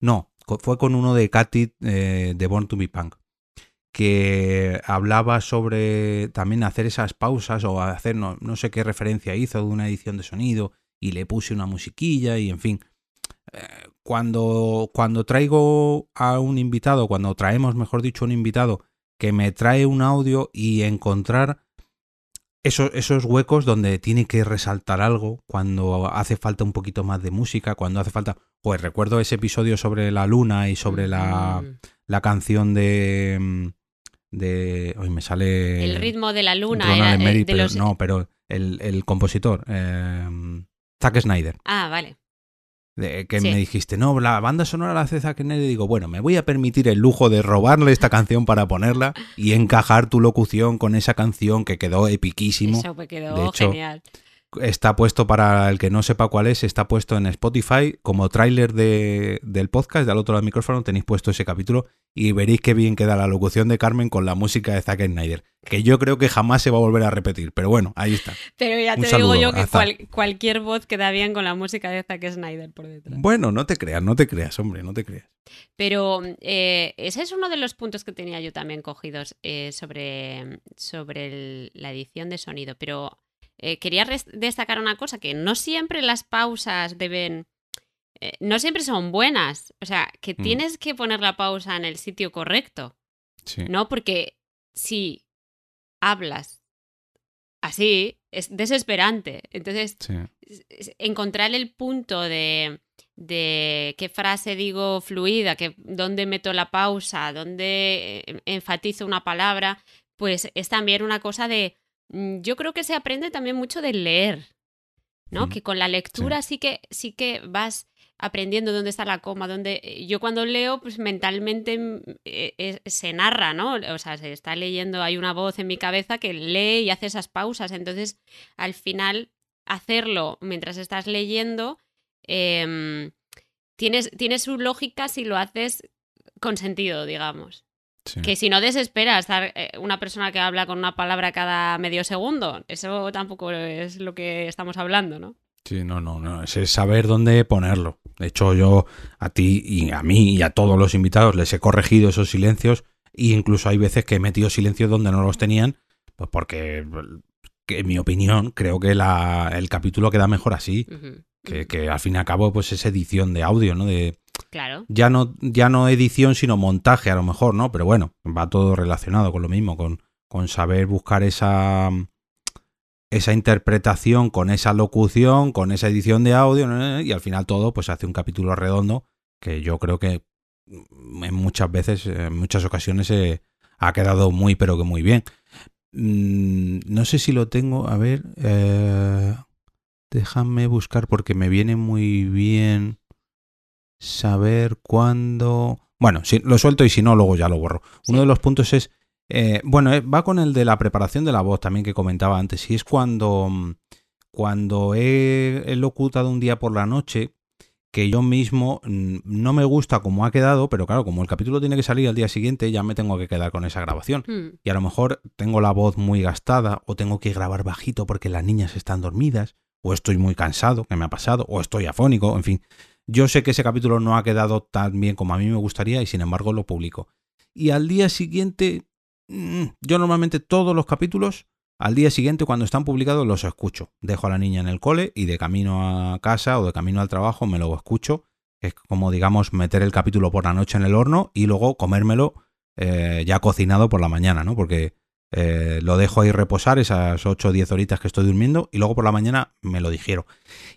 no, fue con uno de Katy eh, de Born to Be Punk que hablaba sobre también hacer esas pausas o hacer no, sé qué referencia hizo de una edición de sonido y le puse una musiquilla y en fin. Eh, cuando, cuando traigo a un invitado, cuando traemos, mejor dicho, un invitado que me trae un audio y encontrar esos, esos huecos donde tiene que resaltar algo, cuando hace falta un poquito más de música, cuando hace falta... Pues recuerdo ese episodio sobre la luna y sobre la, la canción de mm, de. Hoy me sale. El ritmo de la luna. Era, eh, de los... No, pero el, compositor. Eh, Zack Snyder. Ah, vale. que me dijiste, no, la banda sonora la hace Zack Snyder. Y digo, bueno, me voy a permitir el lujo de robarle esta canción para ponerla y encajar tu locución con esa canción que quedó epiquísimo. Eso quedó genial está puesto para el que no sepa cuál es, está puesto en Spotify como tráiler de, del podcast, del otro lado del micrófono tenéis puesto ese capítulo y veréis qué bien queda la locución de Carmen con la música de Zack Snyder, que yo creo que jamás se va a volver a repetir, pero bueno, ahí está. Pero ya te digo yo que cualquier voz queda bien con la música de Zack Snyder por detrás. Bueno, no te creas, no te creas, hombre, no te creas. Pero eh, ese es uno de los puntos que tenía yo también cogidos eh, sobre, sobre la edición de sonido, pero eh, quería destacar una cosa, que no siempre las pausas deben... Eh, no siempre son buenas. O sea, que mm. tienes que poner la pausa en el sitio correcto. ¿No? Porque si hablas así, es desesperante. Entonces, encontrar el punto de, de qué frase digo fluida, que, dónde meto la pausa, dónde eh, enfatizo una palabra, pues es también una cosa de yo creo que se aprende también mucho de leer, ¿no? Que con la lectura sí. que sí que vas aprendiendo dónde está la coma, dónde eh, yo cuando leo pues mentalmente mm, eh, se narra, ¿no? O sea, se está leyendo, hay una voz en mi cabeza que lee y hace esas pausas, entonces al final hacerlo mientras estás leyendo eh, tienes, tiene su lógica si lo haces con sentido, digamos. Que si no desespera estar eh, una persona que habla con una palabra cada medio segundo, eso tampoco es lo que estamos hablando, ¿no? Sí, no, no, no, es saber dónde ponerlo. De hecho, yo a ti y a mí y a todos los invitados les he corregido esos silencios e incluso hay veces que he metido silencios donde no los tenían, pues porque, en mi opinión, creo que el capítulo queda mejor así, que, que, al fin y al cabo pues es edición de audio, ¿no? De, Claro. Ya no, ya no edición, sino montaje, a lo mejor, ¿no? Pero bueno, va todo relacionado con lo mismo, con, con saber buscar esa, esa interpretación, con esa locución, con esa edición de audio, y al final todo, pues hace un capítulo redondo que yo creo que en muchas veces, en muchas ocasiones, eh, ha quedado muy, pero que muy bien. Mm, no sé si lo tengo, a ver, eh, déjame buscar porque me viene muy bien saber cuándo... Bueno, si, lo suelto y si no, luego ya lo borro. Uno de los puntos es... Eh, bueno, eh, va con el de la preparación de la voz también que comentaba antes. Y es cuando, mm, cuando he, he locutado un día por la noche, que yo mismo mm, no me gusta como ha quedado, pero claro, como el capítulo tiene que salir al día siguiente, ya me tengo que quedar con esa grabación. Hmm. Y a lo mejor tengo la voz muy gastada, o tengo que grabar bajito porque las niñas están dormidas, o estoy muy cansado, que me ha pasado, o estoy afónico, en fin. Yo sé que ese capítulo no ha quedado tan bien como a mí me gustaría y sin embargo lo publico. Y al día siguiente, mm, yo normalmente todos los capítulos, al día siguiente cuando están publicados los escucho. Dejo a la niña en el cole y de camino a casa o de camino al trabajo me lo escucho. Es como, digamos, meter el capítulo por la noche en el horno y luego comérmelo eh, ya cocinado por la mañana, ¿no? Porque eh, lo dejo ahí reposar esas 8 o 10 horitas que estoy durmiendo y luego por la mañana me lo digiero.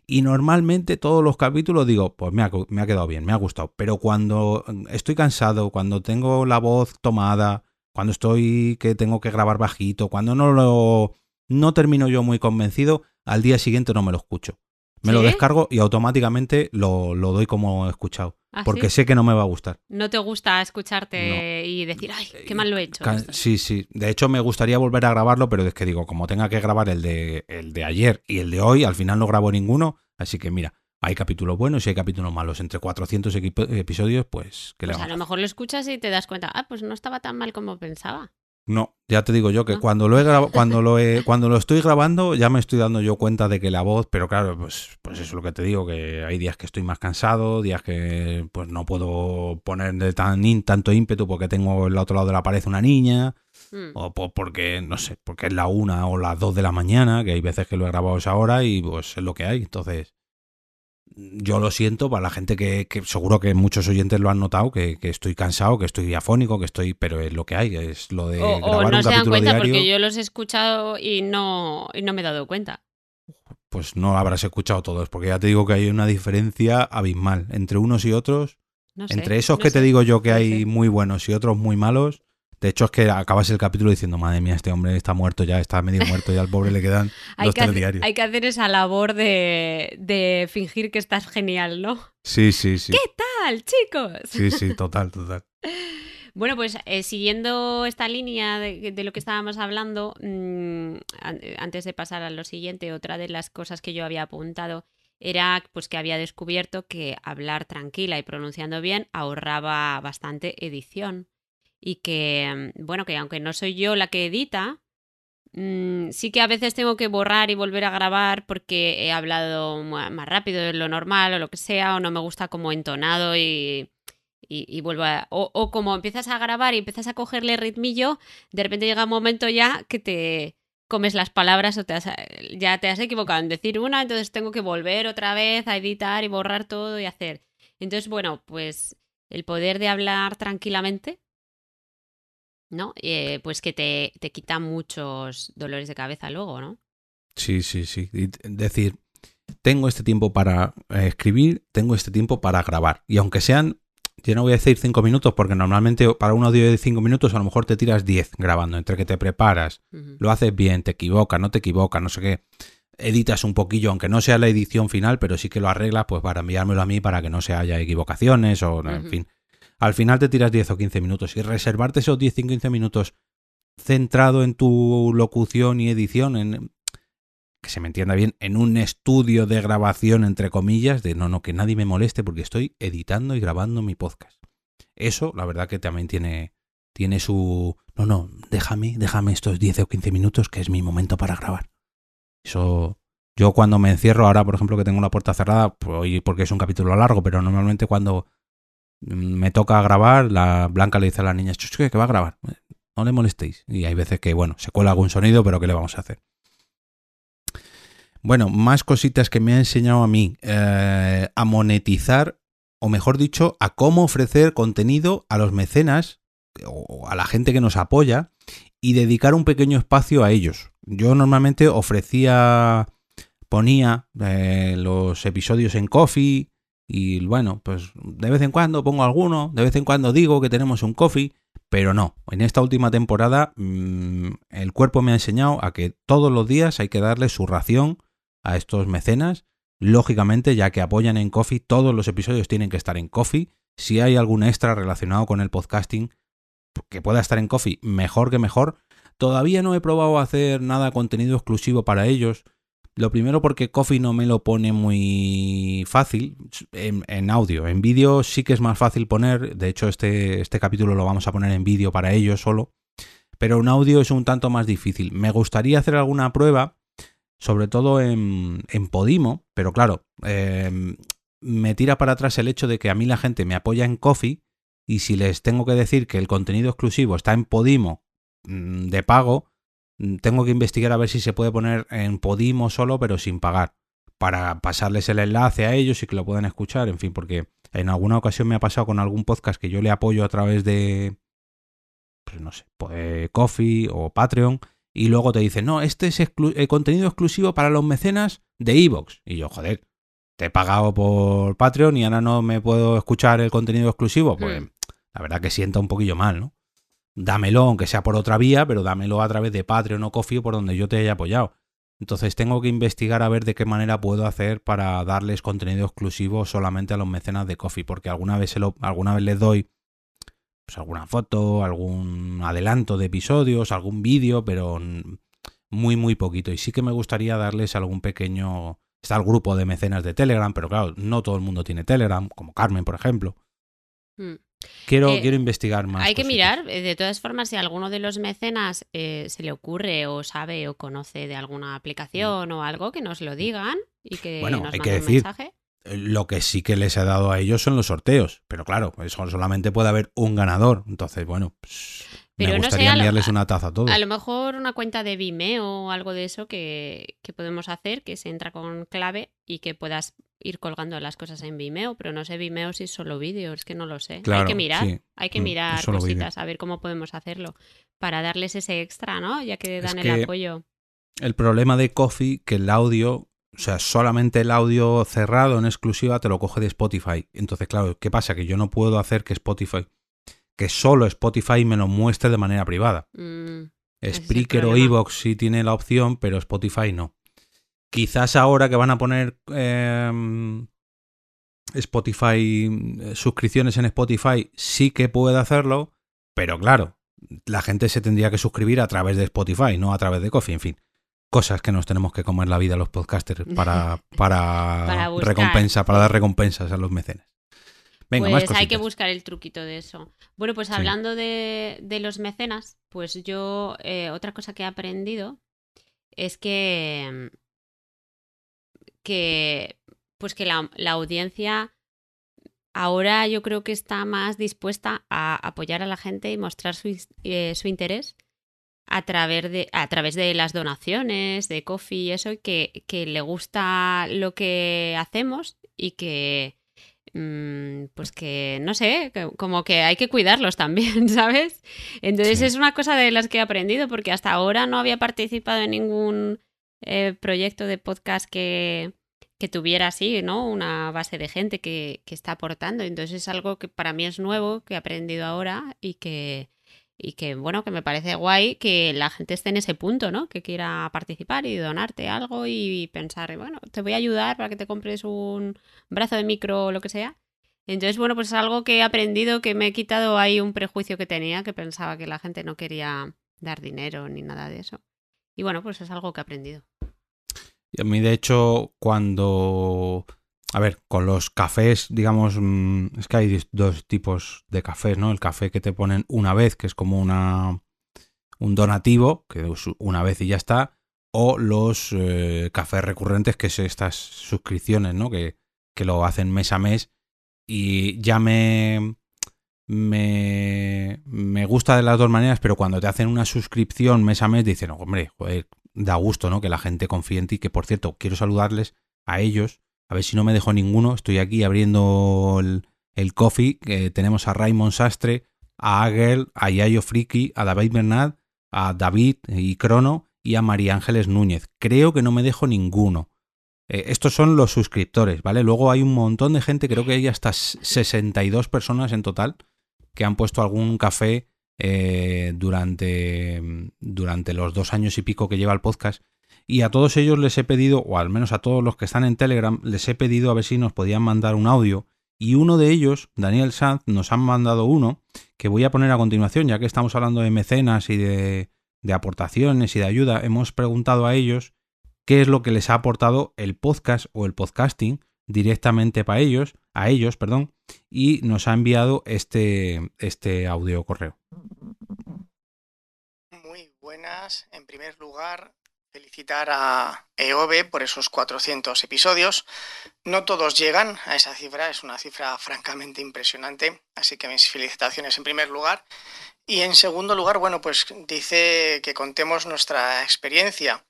Y normalmente todos los capítulos digo, pues me ha, me ha quedado bien, me ha gustado. Pero cuando estoy cansado, cuando tengo la voz tomada, cuando estoy que tengo que grabar bajito, cuando no lo no termino yo muy convencido, al día siguiente no me lo escucho. Me lo descargo y automáticamente lo, lo doy como escuchado. ¿Ah, porque sé que no me va a gustar. No te gusta escucharte y decir, ay, qué mal lo he hecho. Sí, sí. De hecho, me gustaría volver a grabarlo, pero es que digo, como tenga que grabar el de, el de ayer y el de hoy, al final no grabo ninguno. Así que mira, hay capítulos buenos y hay capítulos malos. Entre 400 episodios, pues, que pues a lo mejor lo escuchas y te das cuenta, ah, pues no estaba tan mal como pensaba. No, ya te digo yo que cuando lo he cuando lo he, cuando lo estoy grabando ya me estoy dando yo cuenta de que la voz, pero claro, pues pues eso es lo que te digo que hay días que estoy más cansado, días que pues no puedo ponerle tan tanto ímpetu porque tengo el otro lado de la pared una niña mm. o porque no sé, porque es la una o las dos de la mañana, que hay veces que lo he grabado a esa hora y pues es lo que hay, entonces yo lo siento para la gente que, seguro que muchos oyentes lo han notado, que, estoy cansado, que estoy diafónico, que estoy, pero es lo que hay, es lo de o, grabar no se dan cuenta porque yo los he escuchado y no, y no me he dado cuenta. Pues no habrás escuchado todos, porque ya te digo que hay una diferencia abismal entre unos y otros. entre esos que te digo yo que hay muy buenos y otros muy malos, de hecho, es que acabas el capítulo diciendo, madre mía, este hombre está muerto ya, está medio muerto, ya al pobre le quedan hay los diarios. Hay que hacer esa labor de, fingir que estás genial, ¿no? Sí, sí, sí. ¿Qué tal, chicos? Sí, sí, total, total. Bueno, pues eh, siguiendo esta línea de, lo que estábamos hablando, mm, antes de pasar a lo siguiente, otra de las cosas que yo había apuntado era pues que había descubierto que hablar tranquila y pronunciando bien ahorraba bastante edición y que, mm, bueno, que aunque no soy yo la que edita, mm, sí que a veces tengo que borrar y volver a grabar porque he hablado más rápido de lo normal o lo que sea, o no me gusta como entonado y, y, vuelvo a... O, como empiezas a grabar y empiezas a cogerle ritmillo, de repente llega un momento ya que te comes las palabras o te ya te has equivocado en decir una, entonces tengo que volver otra vez a editar y borrar todo y hacer. Entonces, bueno, pues el poder de hablar tranquilamente ¿no? Eh, pues que te, te quita muchos dolores de cabeza luego, ¿no? Sí, sí, sí. decir, tengo este tiempo para eh, escribir, tengo este tiempo para grabar. Y aunque sean, yo no voy a decir cinco minutos, porque normalmente para un audio de cinco minutos a lo mejor te tiras diez grabando, entre que te preparas, lo haces bien, te equivocas, no te equivocas, no sé qué. Editas un poquillo, aunque no sea la edición final, pero sí que lo arreglas, pues para enviármelo a mí para que no se haya equivocaciones o, en fin al final te tiras 10 o 15 minutos y reservarte esos 10 o 15 minutos centrado en tu locución y edición, en que se me entienda bien, en un estudio de grabación, entre comillas, de no, no, que nadie me moleste porque estoy editando y grabando mi podcast. Eso, la verdad que también tiene, tiene su... No, no, déjame, déjame estos 10 o 15 minutos que es mi momento para grabar. Eso... Yo cuando me encierro, ahora por ejemplo que tengo la puerta cerrada, pues, porque es un capítulo largo, pero normalmente cuando me toca grabar, la Blanca le dice a la niña, que va a grabar, no le molestéis. Y hay veces que, bueno, se cuela algún sonido, pero ¿qué le vamos a hacer? Bueno, más cositas que me ha enseñado a mí eh, a monetizar, o mejor dicho, a cómo ofrecer contenido a los mecenas o a la gente que nos apoya y dedicar un pequeño espacio a ellos. Yo normalmente ofrecía, ponía eh, los episodios en Coffee, y bueno, pues de vez en cuando pongo alguno, de vez en cuando digo que tenemos un coffee, pero no. En esta última temporada mm, el cuerpo me ha enseñado a que todos los días hay que darle su ración a estos mecenas. Lógicamente, ya que apoyan en Coffee, todos los episodios tienen que estar en Coffee. Si hay algún extra relacionado con el podcasting que pueda estar en Coffee, mejor que mejor. Todavía no he probado hacer nada contenido exclusivo para ellos lo primero porque Coffee no me lo pone muy fácil en, audio. En vídeo sí que es más fácil poner. De hecho, este, este capítulo lo vamos a poner en vídeo para ellos solo. Pero en audio es un tanto más difícil. Me gustaría hacer alguna prueba, sobre todo en, en Podimo. Pero claro, em, me tira para atrás el hecho de que a mí la gente me apoya en Coffee. Y si les tengo que decir que el contenido exclusivo está en Podimo mm, de pago, tengo que investigar a ver si se puede poner en Podimo solo, pero sin pagar, para pasarles el enlace a ellos y que lo puedan escuchar, en fin, porque en alguna ocasión me ha pasado con algún podcast que yo le apoyo a través de, pues no sé, pues, Coffee o Patreon, y luego te dicen, no, este es eh, contenido exclusivo para los mecenas de Evox. Y yo, joder, te he pagado por Patreon y ahora no me puedo escuchar el contenido exclusivo. Pues hmm. la verdad que sienta un poquillo mal, ¿no? Dámelo, aunque sea por otra vía, pero dámelo a través de Patreon o Coffee por donde yo te haya apoyado. Entonces tengo que investigar a ver de qué manera puedo hacer para darles contenido exclusivo solamente a los mecenas de Coffee, porque alguna vez, se lo, alguna vez les doy pues, alguna foto, algún adelanto de episodios, algún vídeo, pero muy, muy poquito. Y sí que me gustaría darles algún pequeño... Está el grupo de mecenas de Telegram, pero claro, no todo el mundo tiene Telegram, como Carmen, por ejemplo. Hmm. Quiero, eh, quiero investigar más. Hay que mirar, eh, de todas formas, si a alguno de los mecenas eh, se le ocurre o sabe o conoce de alguna aplicación o algo, que nos lo digan y que bueno, nos hay que decir, mensaje. Lo que sí que les he dado a ellos son los sorteos, pero claro, eso solamente puede haber un ganador. Entonces, bueno, pues, me gustaría enviarles una taza a todos. A lo mejor una cuenta de Vimeo o algo de eso que, que podemos hacer, que se entra con clave y que puedas ir colgando las cosas en Vimeo, pero no sé Vimeo si es solo vídeo, es que no lo sé. hay que mirar, hay que mm, mirar cositas, a ver cómo podemos hacerlo para darles ese extra, ¿no? Ya que dan el apoyo. El problema de Coffee, que el audio, o sea, solamente el audio cerrado en exclusiva te lo coge de Spotify. Entonces, claro, ¿qué pasa? Que yo no puedo hacer que Spotify, que solo Spotify me lo muestre de manera privada. Mm, Spreaker o Evox sí tiene la opción, pero Spotify no. Quizás ahora que van a poner em, Spotify, suscripciones en Spotify, sí que puede hacerlo, pero claro, la gente se tendría que suscribir a través de Spotify, no a través de Coffee, en fin. Cosas que nos tenemos que comer la vida los podcasters para, para, recompensa, para dar recompensas a los mecenas. Venga, pues hay que buscar el truquito de eso. Bueno, pues hablando de, los mecenas, pues yo eh, otra cosa que he aprendido es que que pues que la, audiencia ahora yo creo que está más dispuesta a apoyar a la gente y mostrar su, eh, su interés a través, de, a través de las donaciones, de coffee y eso, que, que le gusta lo que hacemos y que, mm, pues que, no sé, como que hay que cuidarlos también, ¿sabes? Entonces es una cosa de las que he aprendido porque hasta ahora no había participado en ningún eh, proyecto de podcast que, que tuviera así, ¿no? Una base de gente que, que, está aportando. Entonces es algo que para mí es nuevo, que he aprendido ahora y que, y que, bueno, que me parece guay que la gente esté en ese punto, ¿no? Que quiera participar y donarte algo y pensar, bueno, te voy a ayudar para que te compres un brazo de micro o lo que sea. Entonces, bueno, pues es algo que he aprendido, que me he quitado ahí un prejuicio que tenía, que pensaba que la gente no quería dar dinero ni nada de eso. Y bueno, pues es algo que he aprendido. Y a mí, de hecho, cuando... A ver, con los cafés, digamos, mm, es que hay dos tipos de cafés, ¿no? El café que te ponen una vez, que es como una un donativo, que una vez y ya está, o los eh, cafés recurrentes, que es estas suscripciones, ¿no? Que, que lo hacen mes a mes. Y ya me, me, me gusta de las dos maneras, pero cuando te hacen una suscripción mes a mes, dicen, hombre, joder, da gusto, ¿no? Que la gente confíe en ti, que por cierto, quiero saludarles a ellos, a ver si no me dejo ninguno, estoy aquí abriendo el, coffee, que tenemos a Raymond Sastre, a Agel, a Yayo Friki, a David Bernard, a David y Crono y a María Ángeles Núñez. Creo que no me dejo ninguno. Eh, estos son los suscriptores, ¿vale? Luego hay un montón de gente, creo que hay hasta 62 personas en total, que han puesto algún café eh, durante, durante los dos años y pico que lleva el podcast. Y a todos ellos les he pedido, o al menos a todos los que están en Telegram, les he pedido a ver si nos podían mandar un audio. Y uno de ellos, Daniel Sanz, nos han mandado uno que voy a poner a continuación, ya que estamos hablando de mecenas y de, de aportaciones y de ayuda. Hemos preguntado a ellos qué es lo que les ha aportado el podcast o el podcasting directamente para ellos, a ellos, perdón, y nos ha enviado este, este audio correo. Muy buenas. En primer lugar, felicitar a EOB por esos 400 episodios. No todos llegan a esa cifra, es una cifra francamente impresionante, así que mis felicitaciones en primer lugar. Y en segundo lugar, bueno, pues dice que contemos nuestra experiencia.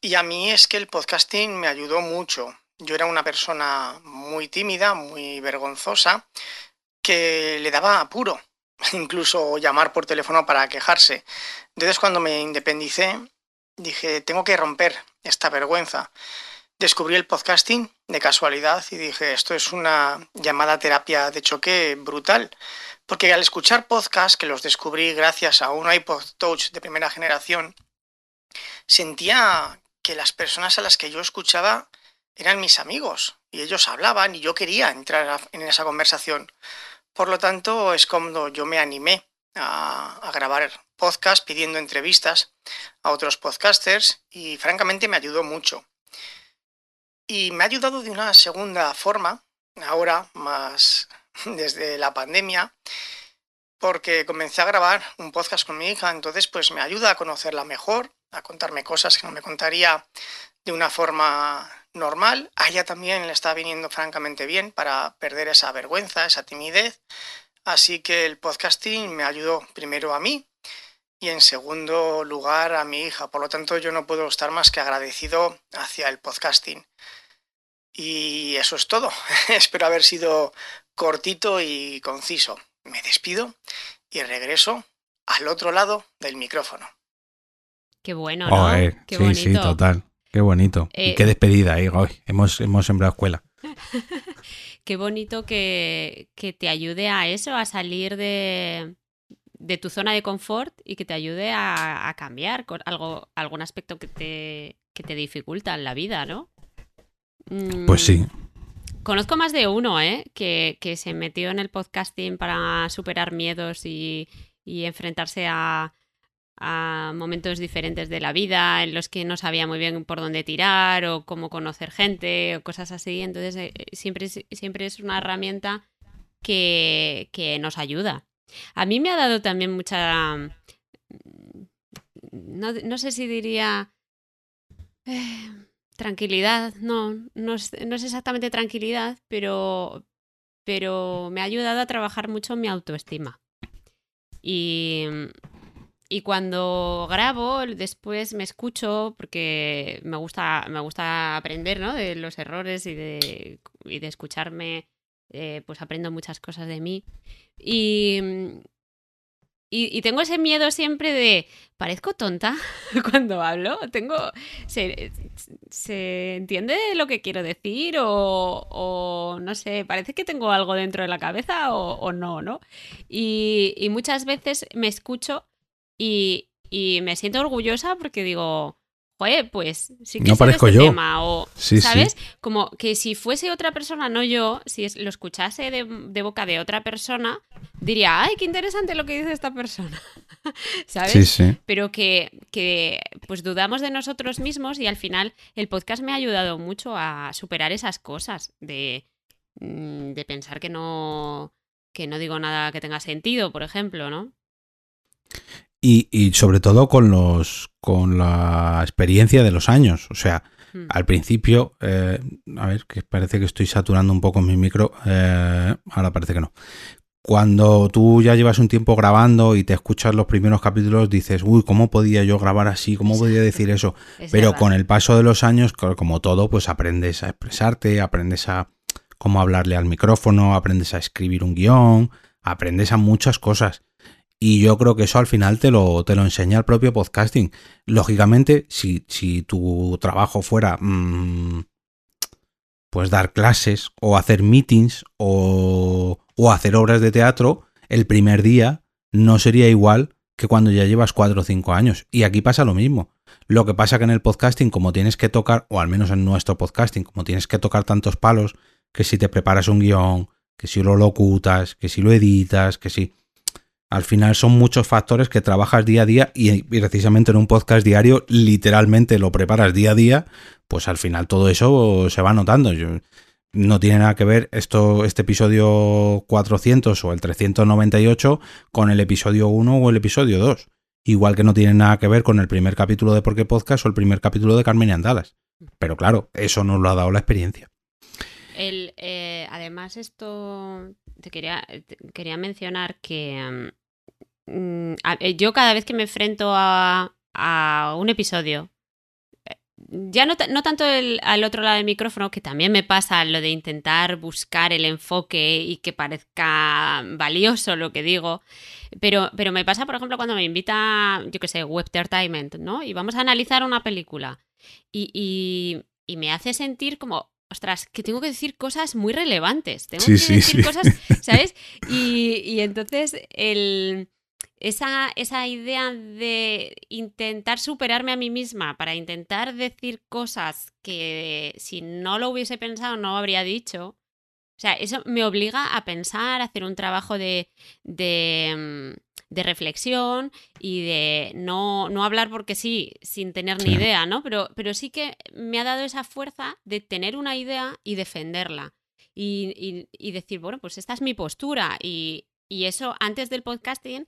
Y a mí es que el podcasting me ayudó mucho. Yo era una persona muy tímida, muy vergonzosa, que le daba apuro incluso llamar por teléfono para quejarse. Entonces cuando me independicé, dije, tengo que romper esta vergüenza. Descubrí el podcasting de casualidad y dije, esto es una llamada terapia de choque brutal. Porque al escuchar podcasts, que los descubrí gracias a un iPod Touch de primera generación, sentía que las personas a las que yo escuchaba eran mis amigos y ellos hablaban y yo quería entrar en esa conversación. Por lo tanto, es cuando yo me animé a, grabar podcast pidiendo entrevistas a otros podcasters y francamente me ayudó mucho. Y me ha ayudado de una segunda forma, ahora más desde la pandemia, porque comencé a grabar un podcast con mi hija, entonces pues me ayuda a conocerla mejor, a contarme cosas que no me contaría de una forma normal. A ella también le está viniendo francamente bien para perder esa vergüenza, esa timidez. Así que el podcasting me ayudó primero a mí y en segundo lugar a mi hija. Por lo tanto, yo no puedo estar más que agradecido hacia el podcasting. Y eso es todo. Espero haber sido cortito y conciso. Me despido y regreso al otro lado del micrófono. Qué bueno, ¿no? qué sí, sí, total. Qué bonito. y qué eh, despedida, ¿eh? Hoy hemos, hemos sembrado escuela. qué bonito que, que, te ayude a eso, a salir de, de, tu zona de confort y que te ayude a, a cambiar algo, algún aspecto que te, que te dificulta en la vida, ¿no? Pues sí. Mm, conozco más de uno, ¿eh? Que, que se metió en el podcasting para superar miedos y, y enfrentarse a, a momentos diferentes de la vida en los que no sabía muy bien por dónde tirar o cómo conocer gente o cosas así. Entonces, eh, siempre, siempre es una herramienta que, que, nos ayuda. A mí me ha dado también mucha... No, no sé si diría... Eh, tranquilidad, no, no es, no es exactamente tranquilidad, pero, pero me ha ayudado a trabajar mucho mi autoestima. Y, y cuando grabo, después me escucho porque me gusta, me gusta aprender ¿no? de los errores y de, y de escucharme, eh, pues aprendo muchas cosas de mí. Y, y, tengo ese miedo siempre de, ¿parezco tonta cuando hablo? Tengo, ¿se, se entiende lo que quiero decir? O, o, no sé, parece que tengo algo dentro de la cabeza o, o no, ¿no? Y, y muchas veces me escucho y, y me siento orgullosa porque digo, joder, pues sí que no parezco este yo. tema. O, ¿sabes? Como que si fuese otra persona, no yo, si lo escuchase de, de, boca de otra persona, diría, ay, qué interesante lo que dice esta persona. ¿Sabes? Sí, sí. Pero que, que pues dudamos de nosotros mismos y al final el podcast me ha ayudado mucho a superar esas cosas de, mm, de pensar que no que no digo nada que tenga sentido, por ejemplo, ¿no? Y, y, sobre todo con los con la experiencia de los años. O sea, hmm. al principio, eh, a ver, que parece que estoy saturando un poco mi micro. Eh, ahora parece que no. Cuando tú ya llevas un tiempo grabando y te escuchas los primeros capítulos, dices, uy, ¿cómo podía yo grabar así? ¿Cómo podía decir eso? Pero con el paso de los años, como todo, pues aprendes a expresarte, aprendes a cómo hablarle al micrófono, aprendes a escribir un guion, aprendes a muchas cosas. Y yo creo que eso al final te lo, te lo enseña el propio podcasting. Lógicamente, si, si tu trabajo fuera mmm, pues dar clases o hacer meetings o, o hacer obras de teatro, el primer día no sería igual que cuando ya llevas cuatro o cinco años. Y aquí pasa lo mismo. Lo que pasa que en el podcasting, como tienes que tocar, o al menos en nuestro podcasting, como tienes que tocar tantos palos, que si te preparas un guion, que si lo locutas, que si lo editas, que si al final son muchos factores que trabajas día a día y, precisamente en un podcast diario literalmente lo preparas día a día, pues al final todo eso se va notando. no tiene nada que ver esto, este episodio 400 o el 398 con el episodio 1 o el episodio 2. Igual que no tiene nada que ver con el primer capítulo de Porque Podcast o el primer capítulo de Carmen y Andalas. Pero claro, eso nos lo ha dado la experiencia. Eh, además, esto te quería, quería mencionar que mm, yo cada vez que me enfrento a, a un episodio, eh, ya no, no tanto el, al otro lado del micrófono, que también me pasa lo de intentar buscar el enfoque y que parezca valioso lo que digo, pero, pero me pasa, por ejemplo, cuando me invita, yo qué sé, Webtertainment, ¿no? Y vamos a analizar una película y, y, y me hace sentir como, ostras, que tengo que decir cosas muy relevantes. Tengo que decir cosas, ¿sabes? Y, entonces el, esa, esa idea de intentar superarme a mí misma para intentar decir cosas que si no lo hubiese pensado no habría dicho. O sea, eso me obliga a pensar, a hacer un trabajo de, de mm, de reflexión y de no, no hablar porque sí, sin tener ni idea, ¿no? Pero, pero sí que me ha dado esa fuerza de tener una idea y defenderla. Y, y, decir, bueno, pues esta es mi postura y, y eso antes del podcasting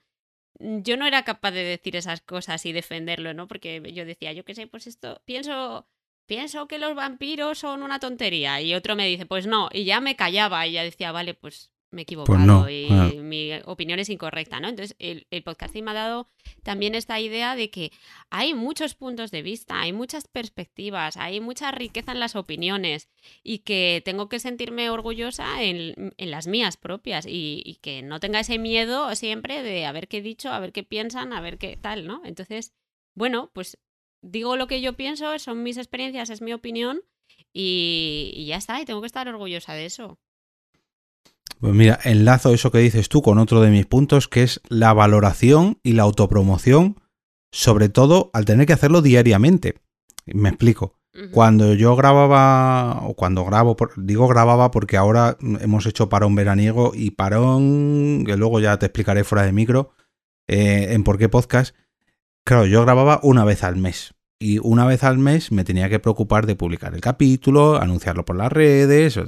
yo no era capaz de decir esas cosas y defenderlo, ¿no? Porque yo decía, yo qué sé, pues esto, pienso, pienso que los vampiros son una tontería. Y otro me dice, pues no, y ya me callaba y ya decía, vale, pues me he pues equivocado y mi opinión es incorrecta, ¿no? Entonces, el, el, podcasting me ha dado también esta idea de que hay muchos puntos de vista, hay muchas perspectivas, hay mucha riqueza en las opiniones y que tengo que sentirme orgullosa en, las mías propias y, y, que no tenga ese miedo siempre de a ver qué he dicho, a ver qué piensan, a ver qué tal, ¿no? Entonces, bueno, pues digo lo que yo pienso, son mis experiencias, es mi opinión y, y ya está, y tengo que estar orgullosa de eso. Pues mira, enlazo eso que dices tú con otro de mis puntos, que es la valoración y la autopromoción, sobre todo al tener que hacerlo diariamente. Me explico. Cuando yo grababa, o cuando grabo, digo grababa porque ahora hemos hecho parón veraniego y parón, que luego ya te explicaré fuera de micro, eh, en por qué podcast. Claro, yo grababa una vez al mes y una vez al mes me tenía que preocupar de publicar el capítulo, anunciarlo por las redes,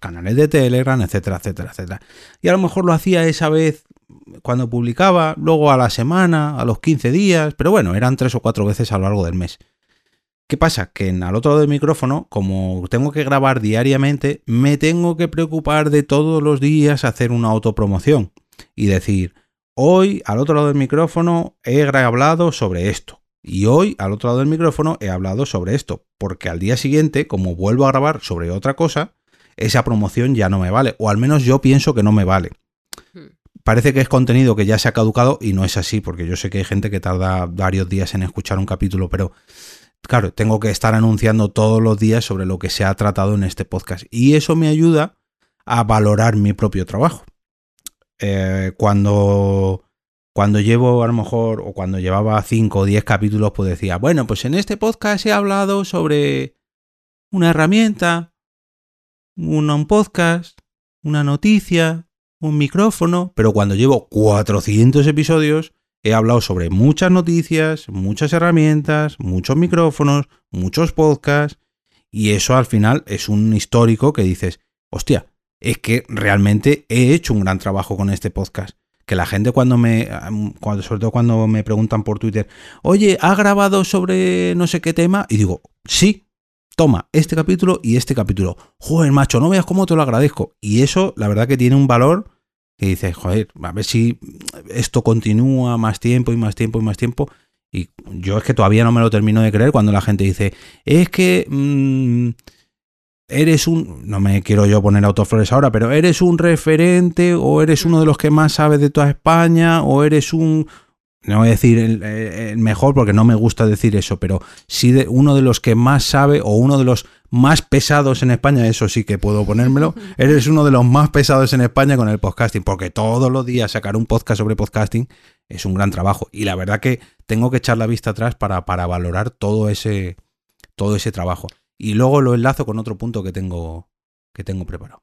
canales de Telegram, etcétera, etcétera, etcétera. Y a lo mejor lo hacía esa vez cuando publicaba, luego a la semana, a los 15 días, pero bueno, eran tres o cuatro veces a lo largo del mes. ¿Qué pasa? Que en, al otro lado del micrófono, como tengo que grabar diariamente, me tengo que preocupar de todos los días hacer una autopromoción y decir, hoy al otro lado del micrófono he hablado sobre esto y hoy, al otro lado del micrófono, he hablado sobre esto, porque al día siguiente, como vuelvo a grabar sobre otra cosa, esa promoción ya no me vale, o al menos yo pienso que no me vale. Hmm. Parece que es contenido que ya se ha caducado y no es así, porque yo sé que hay gente que tarda varios días en escuchar un capítulo, pero claro, tengo que estar anunciando todos los días sobre lo que se ha tratado en este podcast. Y eso me ayuda a valorar mi propio trabajo. Eh, cuando cuando llevo a lo mejor, o cuando llevaba 5 o 10 capítulos, pues decía, bueno, pues en este podcast he hablado sobre una herramienta, un podcast, una noticia, un micrófono, pero cuando llevo 400 episodios, he hablado sobre muchas noticias, muchas herramientas, muchos micrófonos, muchos podcasts, y eso al final es un histórico que dices, hostia, es que realmente he hecho un gran trabajo con este podcast que la gente cuando me, cuando, sobre todo cuando me preguntan por Twitter, oye, ¿ha grabado sobre no sé qué tema? Y digo, sí, toma, este capítulo y este capítulo. Joder, macho, no veas cómo te lo agradezco. Y eso, la verdad que tiene un valor que dices, joder, a ver si esto continúa más tiempo y más tiempo y más tiempo. Y yo es que todavía no me lo termino de creer cuando la gente dice, es que... Mm, eres un, no me quiero yo poner autoflores ahora, pero eres un referente o eres uno de los que más sabe de toda España o eres un, no voy a decir el, mejor porque no me gusta decir eso, pero sí de uno de los que más sabe o uno de los más pesados en España, eso sí que puedo ponérmelo, eres uno de los más pesados en España con el podcasting, porque todos los días sacar un podcast sobre podcasting es un gran trabajo. Y la verdad que tengo que echar la vista atrás para, para valorar todo ese, todo ese trabajo y luego lo enlazo con otro punto que tengo, que tengo preparado.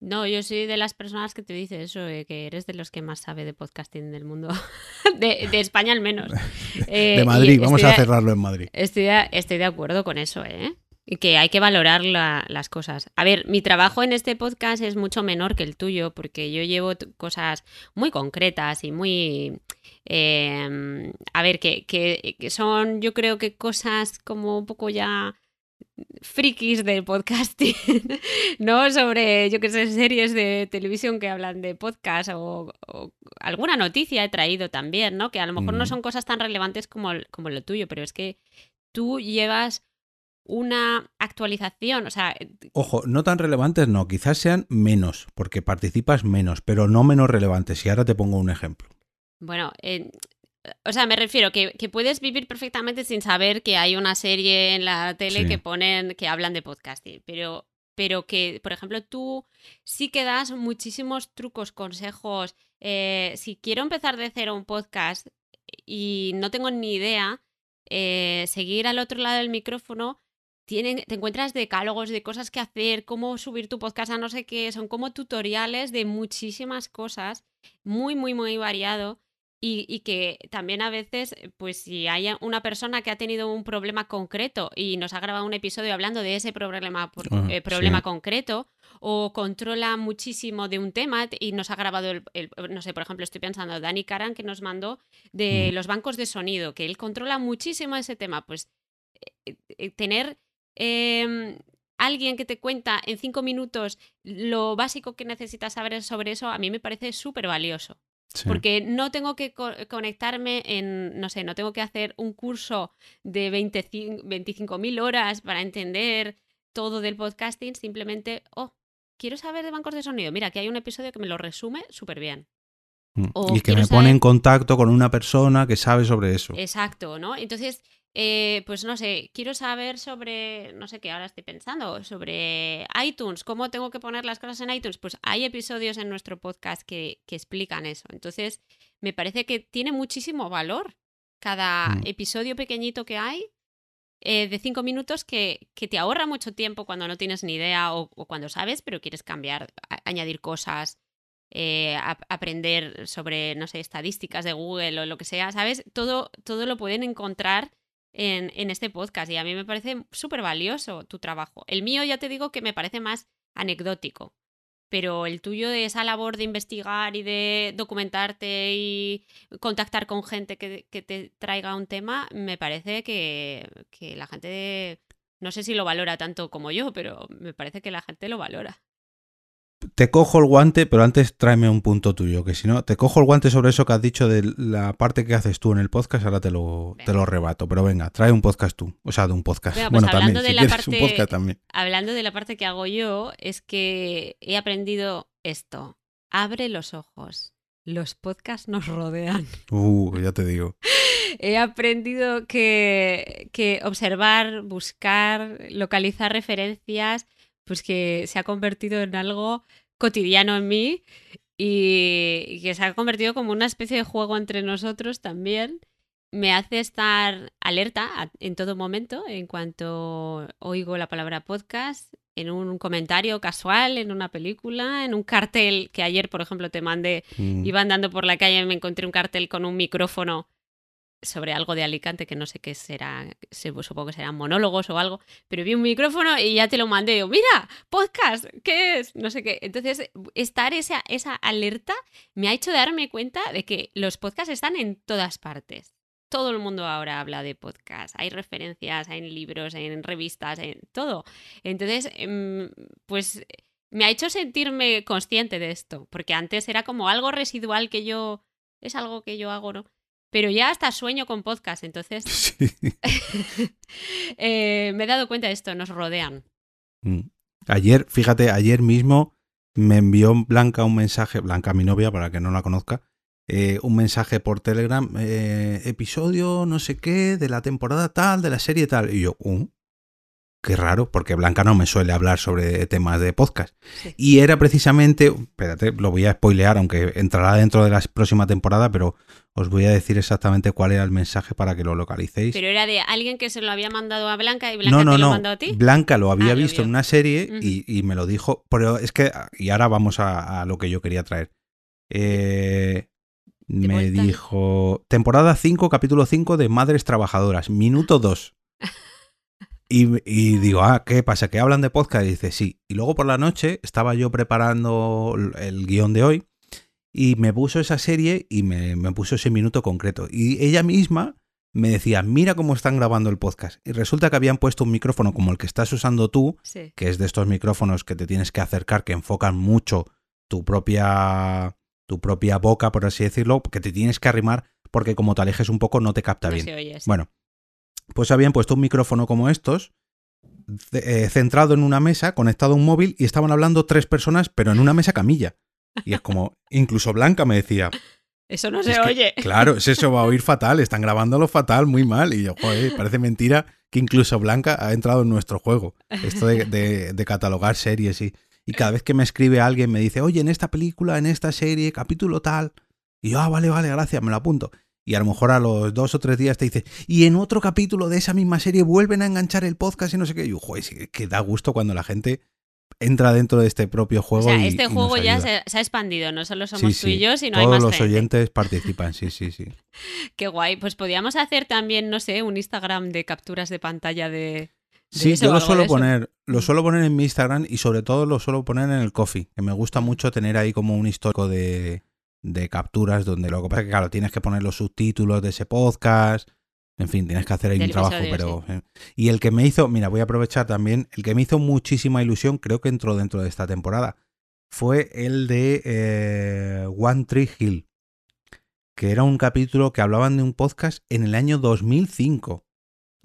No, yo soy de las personas que te dice eso, que eres de los que más sabe de podcasting del mundo, de, España al menos. de eh, Madrid, vamos a cerrarlo en Madrid. Estoy de, estoy de acuerdo con eso, ¿eh? Y que hay que valorar las cosas. A ver, mi trabajo en este podcast es mucho menor que el tuyo, porque yo llevo cosas muy concretas y muy... Em, a ver, que, que, que son yo creo que cosas como un poco ya frikis del podcasting, ¿no? Sobre, yo qué sé, series de televisión que hablan de podcast o, alguna noticia he traído también, ¿no? Que a lo mejor no son cosas tan relevantes como, como lo tuyo, pero es que tú llevas una actualización, o sea... Ojo, no tan relevantes no, quizás sean menos, porque participas menos, pero no menos relevantes. Y ahora te pongo un ejemplo. Bueno, o sea, me refiero que, que, puedes vivir perfectamente sin saber que hay una serie en la tele que ponen, que hablan de podcasting, pero, pero que, por ejemplo, tú sí que das muchísimos trucos, consejos. Eh, si quiero empezar de cero un podcast y no tengo ni idea, eh, seguir al otro lado del micrófono, tienen, te encuentras decálogos de cosas que hacer, cómo subir tu podcast a no sé qué, son como tutoriales de muchísimas cosas, muy, muy, muy variado y, que también a veces, pues si hay una persona que ha tenido un problema concreto y nos ha grabado un episodio hablando de ese problema, ah, eh, problema concreto, o controla muchísimo de un tema y nos ha grabado, el, no sé, por ejemplo, estoy pensando, Dani Karan que nos mandó de los bancos de sonido, que él controla muchísimo ese tema, pues eh, eh, tener em, alguien que te cuenta en cinco minutos lo básico que necesitas saber sobre eso, a mí me parece súper valioso. Porque no tengo que conectarme en, no sé, no tengo que hacer un curso de 25.000 horas para entender todo del podcasting, simplemente, oh, quiero saber de bancos de sonido. Mira, aquí hay un episodio que me lo resume súper bien. Mm, y que me pone en contacto con una persona que sabe sobre eso. Exacto, ¿no? Entonces, eh, pues no sé, quiero saber sobre, no sé qué ahora estoy pensando, sobre iTunes, cómo tengo que poner las cosas en iTunes. Pues hay episodios en nuestro podcast que, explican eso. Entonces, me parece que tiene muchísimo valor cada mm. episodio pequeñito que hay. Eh, de cinco minutos que, que, te ahorra mucho tiempo cuando no tienes ni idea o, cuando sabes, pero quieres cambiar, añadir cosas, eh, aprender sobre, no sé, estadísticas de Google o lo que sea, ¿sabes? Todo, todo lo pueden encontrar en, este podcast y a mí me parece súper valioso tu trabajo. El mío ya te digo que me parece más anecdótico, pero el tuyo de esa labor de investigar y de documentarte y contactar con gente que, te traiga un tema, me parece que, que la gente, no sé si lo valora tanto como yo, pero me parece que la gente lo valora te cojo el guante, pero antes tráeme un punto tuyo, que si no, te cojo el guante sobre eso que has dicho de la parte que haces tú en el podcast, ahora te lo, te lo rebato. Pero venga, trae un podcast tú. O sea, de un podcast. Pues bueno, también, de la parte, un podcast también. Hablando de la parte que hago yo, es que he aprendido esto. Abre los ojos. Los podcasts nos rodean. Uh, ya te digo. he aprendido que, que observar, buscar, localizar referencias pues que se ha convertido en algo cotidiano en mí y, que se ha convertido como una especie de juego entre nosotros también. Me hace estar alerta en todo momento en cuanto oigo la palabra podcast, en un comentario casual, en una película, en un cartel que ayer, por ejemplo, te mandé, mm. iba andando por la calle y me encontré un cartel con un micrófono sobre algo de Alicante que no sé qué será, supongo que serán monólogos o algo, pero vi un micrófono y ya te lo mandé. mira, podcast, ¿qué es? No sé qué. Entonces, estar esa, esa alerta me ha hecho darme cuenta de que los podcasts están en todas partes. Todo el mundo ahora habla de podcast. Hay referencias, hay libros, en revistas, en todo. Entonces, em, pues me ha hecho sentirme consciente de esto, porque antes era como algo residual que yo, es algo que yo hago, ¿no? Pero ya hasta sueño con podcast, entonces eh, me he dado cuenta de esto, nos rodean. Mm. Ayer, fíjate, ayer mismo me envió Blanca un mensaje, Blanca mi novia, para que no la conozca, eh, un mensaje por Telegram, eh, episodio no sé qué, de la temporada tal, de la serie tal, y yo, uh, qué raro, porque Blanca no me suele hablar sobre temas de podcast. Y era precisamente, espérate, lo voy a spoilear, aunque entrará dentro de la próxima temporada, pero os voy a decir exactamente cuál era el mensaje para que lo localicéis. Pero era de alguien que se lo había mandado a Blanca y Blanca te lo mandó a ti. Blanca lo había ah, visto en una serie y, me lo dijo. Pero es que, y ahora vamos a, lo que yo quería traer. Eh, me dijo, temporada 5, capítulo 5 de Madres Trabajadoras, minuto 2. Y, digo, ah, ¿qué pasa? ¿Que hablan de podcast? Y dice, sí. Y luego por la noche estaba yo preparando el guion de hoy y me puso esa serie y me, puso ese minuto concreto. Y ella misma me decía, mira cómo están grabando el podcast. Y resulta que habían puesto un micrófono como el que estás usando tú, que es de estos micrófonos que te tienes que acercar, que enfocan mucho tu propia, tu propia boca, por así decirlo, que te tienes que arrimar porque como te alejes un poco no te capta bien. bueno, pues habían puesto un micrófono como estos, eh, centrado en una mesa, conectado a un móvil, y estaban hablando tres personas, pero en una mesa camilla. Y es como, incluso Blanca me decía. Eso no se oye. claro, eso va a oír fatal, están grabándolo fatal, muy mal. Y yo, joder, parece mentira que incluso Blanca ha entrado en nuestro juego. Esto de, catalogar series y, y cada vez que me escribe alguien me dice, oye, en esta película, en esta serie, capítulo tal. Y yo, ah, vale, vale, gracias, me lo apunto. Y a lo mejor a los dos o tres días te dice, y en otro capítulo de esa misma serie vuelven a enganchar el podcast y no sé qué. Y yo, joder, que da gusto cuando la gente entra dentro de este propio juego. O sea, este juego ya se, ha expandido, no solo somos tú y yo, sino hay más los oyentes participan, sí, sí, sí. Qué guay. Pues podríamos hacer también, no sé, un Instagram de capturas de pantalla de. sí, yo lo suelo poner, lo suelo poner en mi Instagram y sobre todo lo suelo poner en el coffee, que me gusta mucho tener ahí como un histórico de, de capturas donde lo que pasa es que, claro, tienes que poner los subtítulos de ese podcast, en fin, tienes que hacer ahí un trabajo, pero... Eh, y el que me hizo, mira, voy a aprovechar también, el que me hizo muchísima ilusión, creo que entró dentro de esta temporada, fue el de eh, One Tree Hill, que era un capítulo que hablaban de un podcast en el año 2005.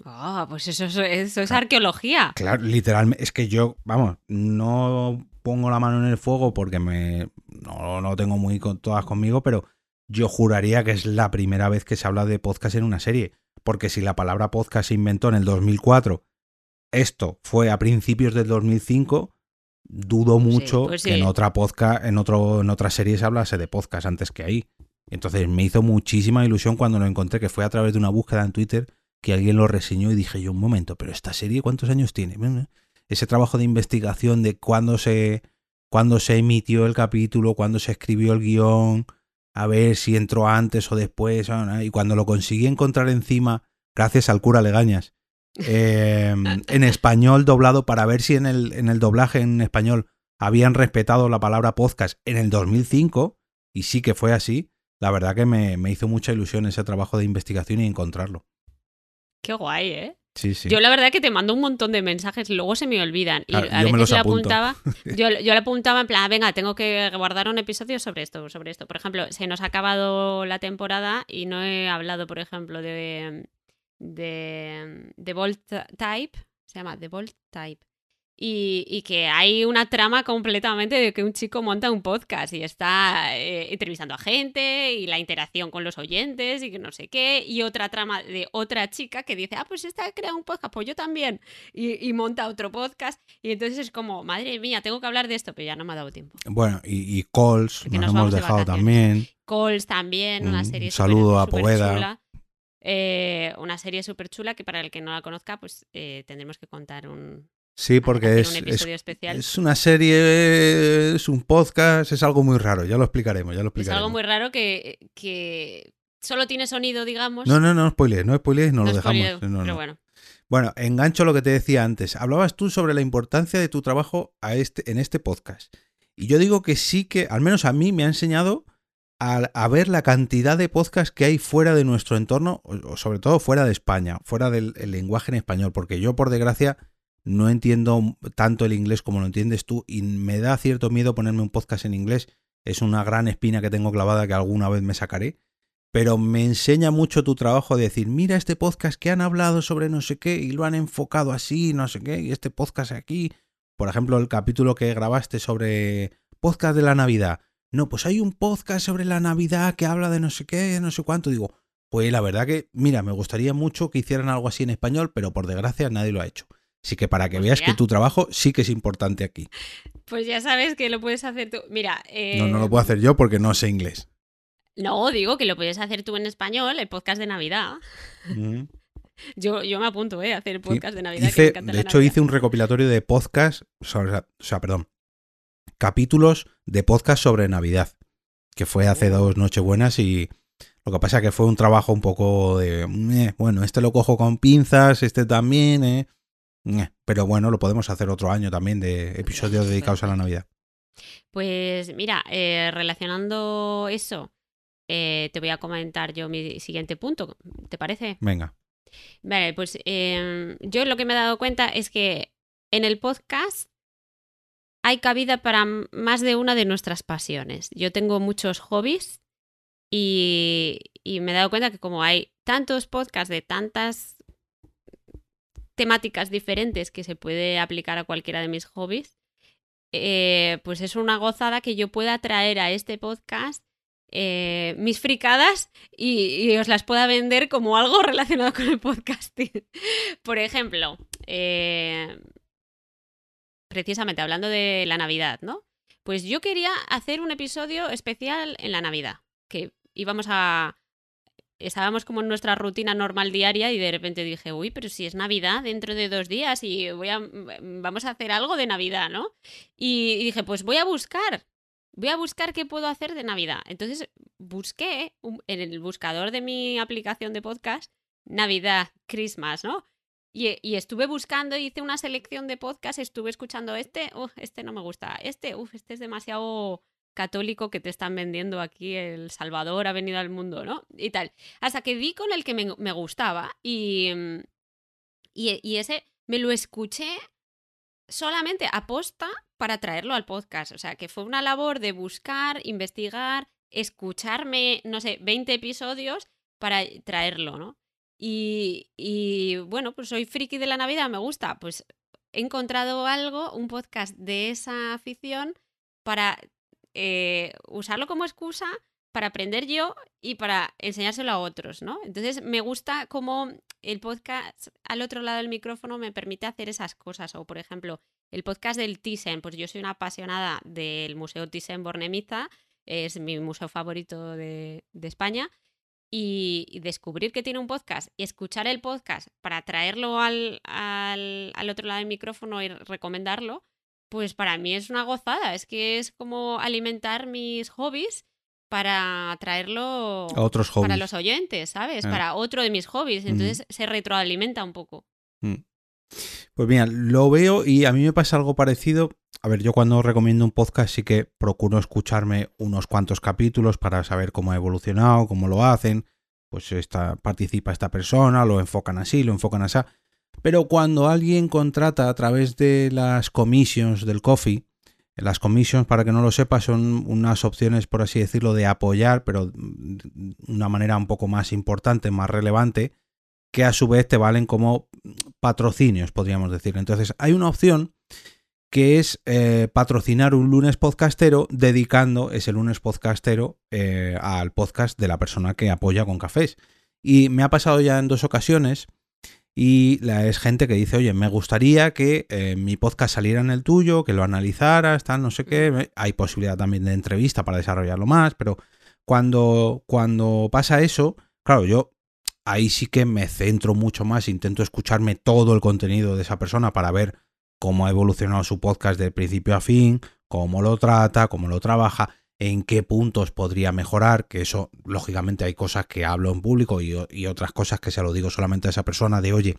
Ah, pues eso, eso es arqueología. Claro, literalmente, es que yo, vamos, no pongo la mano en el fuego porque me no, no tengo muy con, todas conmigo, pero yo juraría que es la primera vez que se habla de podcast en una serie porque si la palabra podcast se inventó en el 2004, esto fue a principios del 2005, dudo mucho pues que en otra podcast, en, otro, en otra serie se hablase de podcast antes que ahí. Entonces me hizo muchísima ilusión cuando lo encontré, que fue a través de una búsqueda en Twitter que alguien lo reseñó y dije yo, un momento, pero esta serie cuántos años tiene? Ese trabajo de investigación de cuándo se, cuándo se emitió el capítulo, cuándo se escribió el guion, a ver si entró antes o después, y cuando lo conseguí encontrar encima, gracias al cura Legañas, em, en español doblado para ver si en el, en el doblaje en español habían respetado la palabra podcast en el 2005, y sí que fue así, la verdad que me, me hizo mucha ilusión ese trabajo de investigación y encontrarlo. Qué guay, ¿eh? Yo la verdad que te mando un montón de mensajes, luego se me olvidan. Y a veces apuntaba, yo, yo, le apuntaba en plan, venga, tengo que guardar un episodio sobre esto, sobre esto. Por ejemplo, se nos ha acabado la temporada y no he hablado, por ejemplo, de, de, de Volt Type, se llama The Volt Type, y, que hay una trama completamente de que un chico monta un podcast y está eh, entrevistando a gente y la interacción con los oyentes y que no sé qué, y otra trama de otra chica que dice, ah, pues esta crea un podcast, pues yo también, y, monta otro podcast, y entonces es como, madre mía, tengo que hablar de esto, pero ya no me ha dado tiempo. Bueno, y, y Calls, nos, hemos dejado también. Calls también, una serie Un saludo a Poveda. Eh, una serie súper chula que para el que no la conozca, pues eh, tendremos que contar un, Sí, porque es, es, una serie, es un podcast, es algo muy raro, ya lo explicaremos, ya lo explicaremos. Es algo muy raro que, que solo tiene sonido, digamos. No, no, no spoilers, no spoilers, no, lo dejamos. pero bueno. Bueno, engancho lo que te decía antes. Hablabas tú sobre la importancia de tu trabajo a este, en este podcast. Y yo digo que sí que, al menos a mí, me ha enseñado a, ver la cantidad de podcasts que hay fuera de nuestro entorno, o, sobre todo fuera de España, fuera del lenguaje en español, porque yo, por desgracia, no entiendo tanto el inglés como lo entiendes tú y me da cierto miedo ponerme un podcast en inglés. Es una gran espina que tengo clavada que alguna vez me sacaré. Pero me enseña mucho tu trabajo de decir, mira este podcast que han hablado sobre no sé qué y lo han enfocado así, no sé qué, y este podcast aquí. Por ejemplo, el capítulo que grabaste sobre podcast de la Navidad. No, pues hay un podcast sobre la Navidad que habla de no sé qué, no sé cuánto. Digo, pues la verdad que, mira, me gustaría mucho que hicieran algo así en español, pero por desgracia nadie lo ha hecho. Así que para que pues veas que tu trabajo sí que es importante aquí. Pues ya sabes que lo puedes hacer tú. Mira. No, no lo puedo hacer yo porque no sé inglés. No, digo que lo puedes hacer tú en español, el podcast de Navidad. Yo, yo me apunto, ¿eh? A hacer el podcast de Navidad. de hecho, hice un recopilatorio de podcast, o sea, perdón, capítulos de podcast sobre Navidad, que fue hace oh. dos Nochebuenas y lo que pasa es que fue un trabajo un poco de, eh, bueno, este lo cojo con pinzas, este también, ¿eh? Pero bueno, lo podemos hacer otro año también de episodios dedicados a la Navidad. Pues mira, eh, relacionando eso, eh, te voy a comentar yo mi siguiente punto, ¿te parece? Venga. Vale, pues em, yo lo que me he dado cuenta es que en el podcast hay cabida para más de una de nuestras pasiones. Yo tengo muchos hobbies y, y me he dado cuenta que como hay tantos podcasts de tantas temáticas diferentes que se puede aplicar a cualquiera de mis hobbies, eh, pues es una gozada que yo pueda traer a este podcast eh, mis fricadas y, os las pueda vender como algo relacionado con el podcasting. Por ejemplo, eh, precisamente hablando de la Navidad, ¿no? Pues yo quería hacer un episodio especial en la Navidad, que íbamos a, estábamos como en nuestra rutina normal diaria y de repente dije, uy, pero si es Navidad dentro de dos días y voy a, vamos a hacer algo de Navidad, ¿no? Y, dije, pues voy a buscar, voy a buscar qué puedo hacer de Navidad. Entonces busqué en el buscador de mi aplicación de podcast Navidad, Christmas, ¿no? Y, estuve buscando, hice una selección de podcasts, estuve escuchando este, este no me gusta, este, uff, este es demasiado católico que te están vendiendo aquí, El Salvador ha venido al mundo, ¿no? Y tal. Hasta que vi con el que me, gustaba y, y, y, ese me lo escuché solamente aposta para traerlo al podcast. O sea, que fue una labor de buscar, investigar, escucharme, no sé, 20 episodios para traerlo, ¿no? Y, bueno, pues soy friki de la Navidad, me gusta. Pues he encontrado algo, un podcast de esa afición para eh, usarlo como excusa para aprender yo y para enseñárselo a otros, ¿no? Entonces me gusta cómo el podcast al otro lado del micrófono me permite hacer esas cosas. O, por ejemplo, el podcast del Thyssen, pues yo soy una apasionada del Museo Thyssen Bornemisza, es mi museo favorito de, de España y descubrir que tiene un podcast y escuchar el podcast para traerlo al, al, al, otro lado del micrófono y recomendarlo, pues para mí es una gozada. Es que es como alimentar mis hobbies para traerlo a otros hobbies. para los oyentes, ¿sabes? Ah. Para otro de mis hobbies. Entonces se retroalimenta un poco. Mm. Pues mira, lo veo y a mí me pasa algo parecido. A ver, yo cuando recomiendo un podcast sí que procuro escucharme unos cuantos capítulos para saber cómo ha evolucionado, cómo lo hacen. Pues esta, participa esta persona, lo enfocan así, lo enfocan así. Pero cuando alguien contrata a través de las commissions del coffee, las commissions, para que no lo sepa, son unas opciones, por así decirlo, de apoyar, pero de una manera un poco más importante, más relevante, que a su vez te valen como patrocinios, podríamos decir. Entonces, hay una opción que es eh, patrocinar un lunes podcastero dedicando ese lunes podcastero eh, al podcast de la persona que apoya con cafés. Y me ha pasado ya en dos ocasiones y la, es gente que dice, oye, me gustaría que eh, mi podcast saliera en el tuyo, que lo analizaras, tal, no sé qué. Hay posibilidad también de entrevista para desarrollarlo más, pero cuando, cuando pasa eso, claro, yo ahí sí que me centro mucho más, intento escucharme todo el contenido de esa persona para ver cómo ha evolucionado su podcast de principio a fin, cómo lo trata, cómo lo trabaja, en qué puntos podría mejorar, que eso, lógicamente, hay cosas que hablo en público y, otras cosas que se lo digo solamente a esa persona de, oye,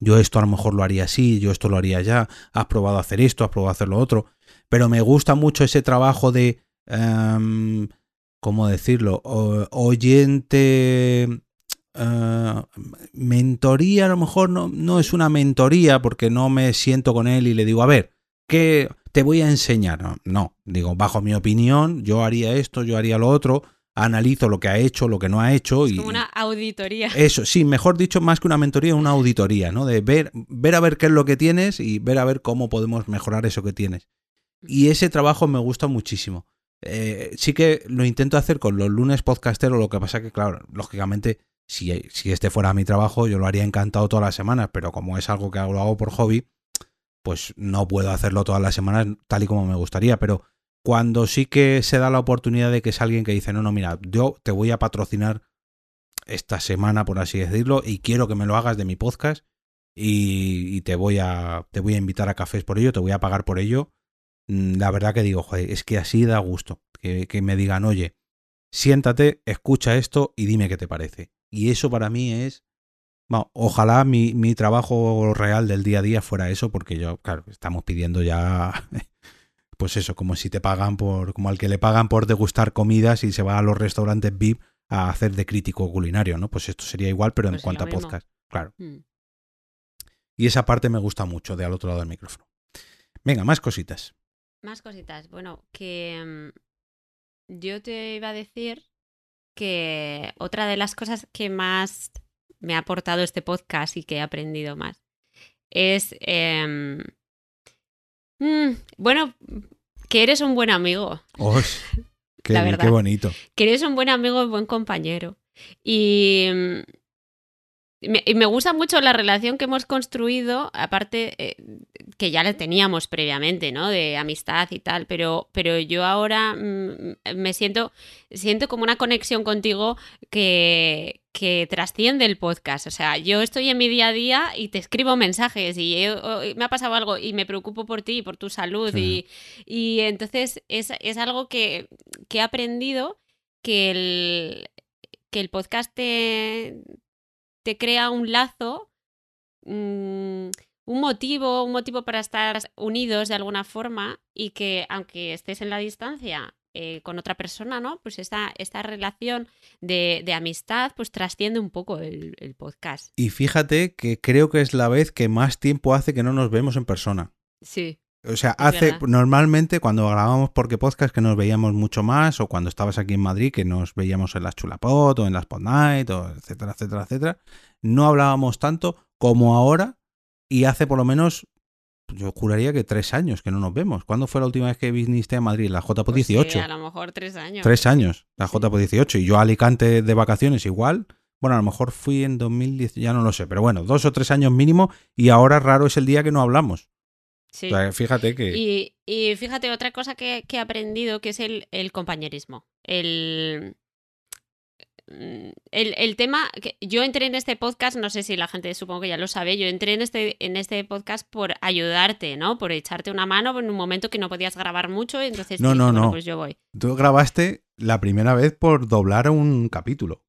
yo esto a lo mejor lo haría así, yo esto lo haría ya, has probado hacer esto, has probado hacer lo otro, pero me gusta mucho ese trabajo de, em, ¿cómo decirlo? oyente eh, mentoría a lo mejor no, no es una mentoría porque no me siento con él y le digo, a ver, ¿qué te voy a enseñar? No, digo, bajo mi opinión, yo haría esto, yo haría lo otro, analizo lo que ha hecho, lo que no ha hecho. y, como una auditoría. Eso, sí, mejor dicho, más que una mentoría, una auditoría, ¿no? De ver, ver a ver qué es lo que tienes y ver a ver cómo podemos mejorar eso que tienes. Y ese trabajo me gusta muchísimo. Eh, sí que lo intento hacer con los lunes podcasteros, lo que pasa que, claro, lógicamente si, este fuera mi trabajo, yo lo haría encantado todas las semanas, pero como es algo que lo hago por hobby, pues no puedo hacerlo todas las semanas tal y como me gustaría. Pero cuando sí que se da la oportunidad de que es alguien que dice, no, no, mira, yo te voy a patrocinar esta semana, por así decirlo, y quiero que me lo hagas de mi podcast y, te, voy a, te voy a invitar a cafés por ello, te voy a pagar por ello. Mm, la verdad que digo, joder, es que así da gusto que, que me digan, oye, siéntate, escucha esto y dime qué te parece. Y eso para mí es... Bueno, ojalá mi, mi trabajo real del día a día fuera eso, porque yo, claro, estamos pidiendo ya pues eso, como si te pagan por, como al que le pagan por degustar comidas y se va a los restaurantes VIP a hacer de crítico culinario, ¿no? Pues esto sería igual, pero en pues cuanto a podcast, claro. Mm. Y esa parte me gusta mucho de al otro lado del micrófono. Venga, más cositas. Más cositas. Bueno, que mm, yo te iba a decir que otra de las cosas que más me ha aportado este podcast y que he aprendido más es, em, mm, bueno, que eres un buen amigo. qué, La verdad, qué bonito. Que eres un buen amigo y buen compañero. Y y me gusta mucho la relación que hemos construido, aparte eh, que ya la teníamos previamente, ¿no? De amistad y tal, pero, pero yo ahora mm, me siento, siento como una conexión contigo que, que trasciende el podcast. O sea, yo estoy en mi día a día y te escribo mensajes y me ha pasado algo y me preocupo por ti y por tu salud. Y, y, entonces es, es algo que, que, he aprendido que el, que el podcast te, te crea un lazo. Mm, un motivo, un motivo para estar unidos de alguna forma y que aunque estés en la distancia eh, con otra persona, ¿no? Pues esta, esta relación de, amistad pues trasciende un poco el, podcast. Y fíjate que creo que es la vez que más tiempo hace que no nos vemos en persona. Sí. O sea, hace normalmente cuando grabábamos Porque Podcast que nos veíamos mucho más, o cuando estabas aquí en Madrid que nos veíamos en las Chulapot o en las Pod Night, o etcétera, etcétera, etcétera, no hablábamos tanto como ahora y hace por lo menos yo juraría que tres años que no nos vemos. ¿Cuándo fue la última vez que viniste a Madrid? La JPO 18. Pues a lo mejor tres años. Tres años, la JPO 18. Y yo a Alicante de vacaciones igual. Bueno, a lo mejor fui en 2010, ya no lo sé, pero bueno, dos o tres años mínimo y ahora raro es el día que no hablamos. Sí. fíjate que... Y, fíjate, otra cosa que, he aprendido que es el, el compañerismo. El, Mm, el, tema, que yo entré en este podcast, no sé si la gente supongo que ya lo sabe, yo entré en este, en este podcast por ayudarte, ¿no? Por echarte una mano en un momento que no podías grabar mucho, entonces no, no, no. pues yo voy. Tú grabaste la primera vez por doblar un capítulo.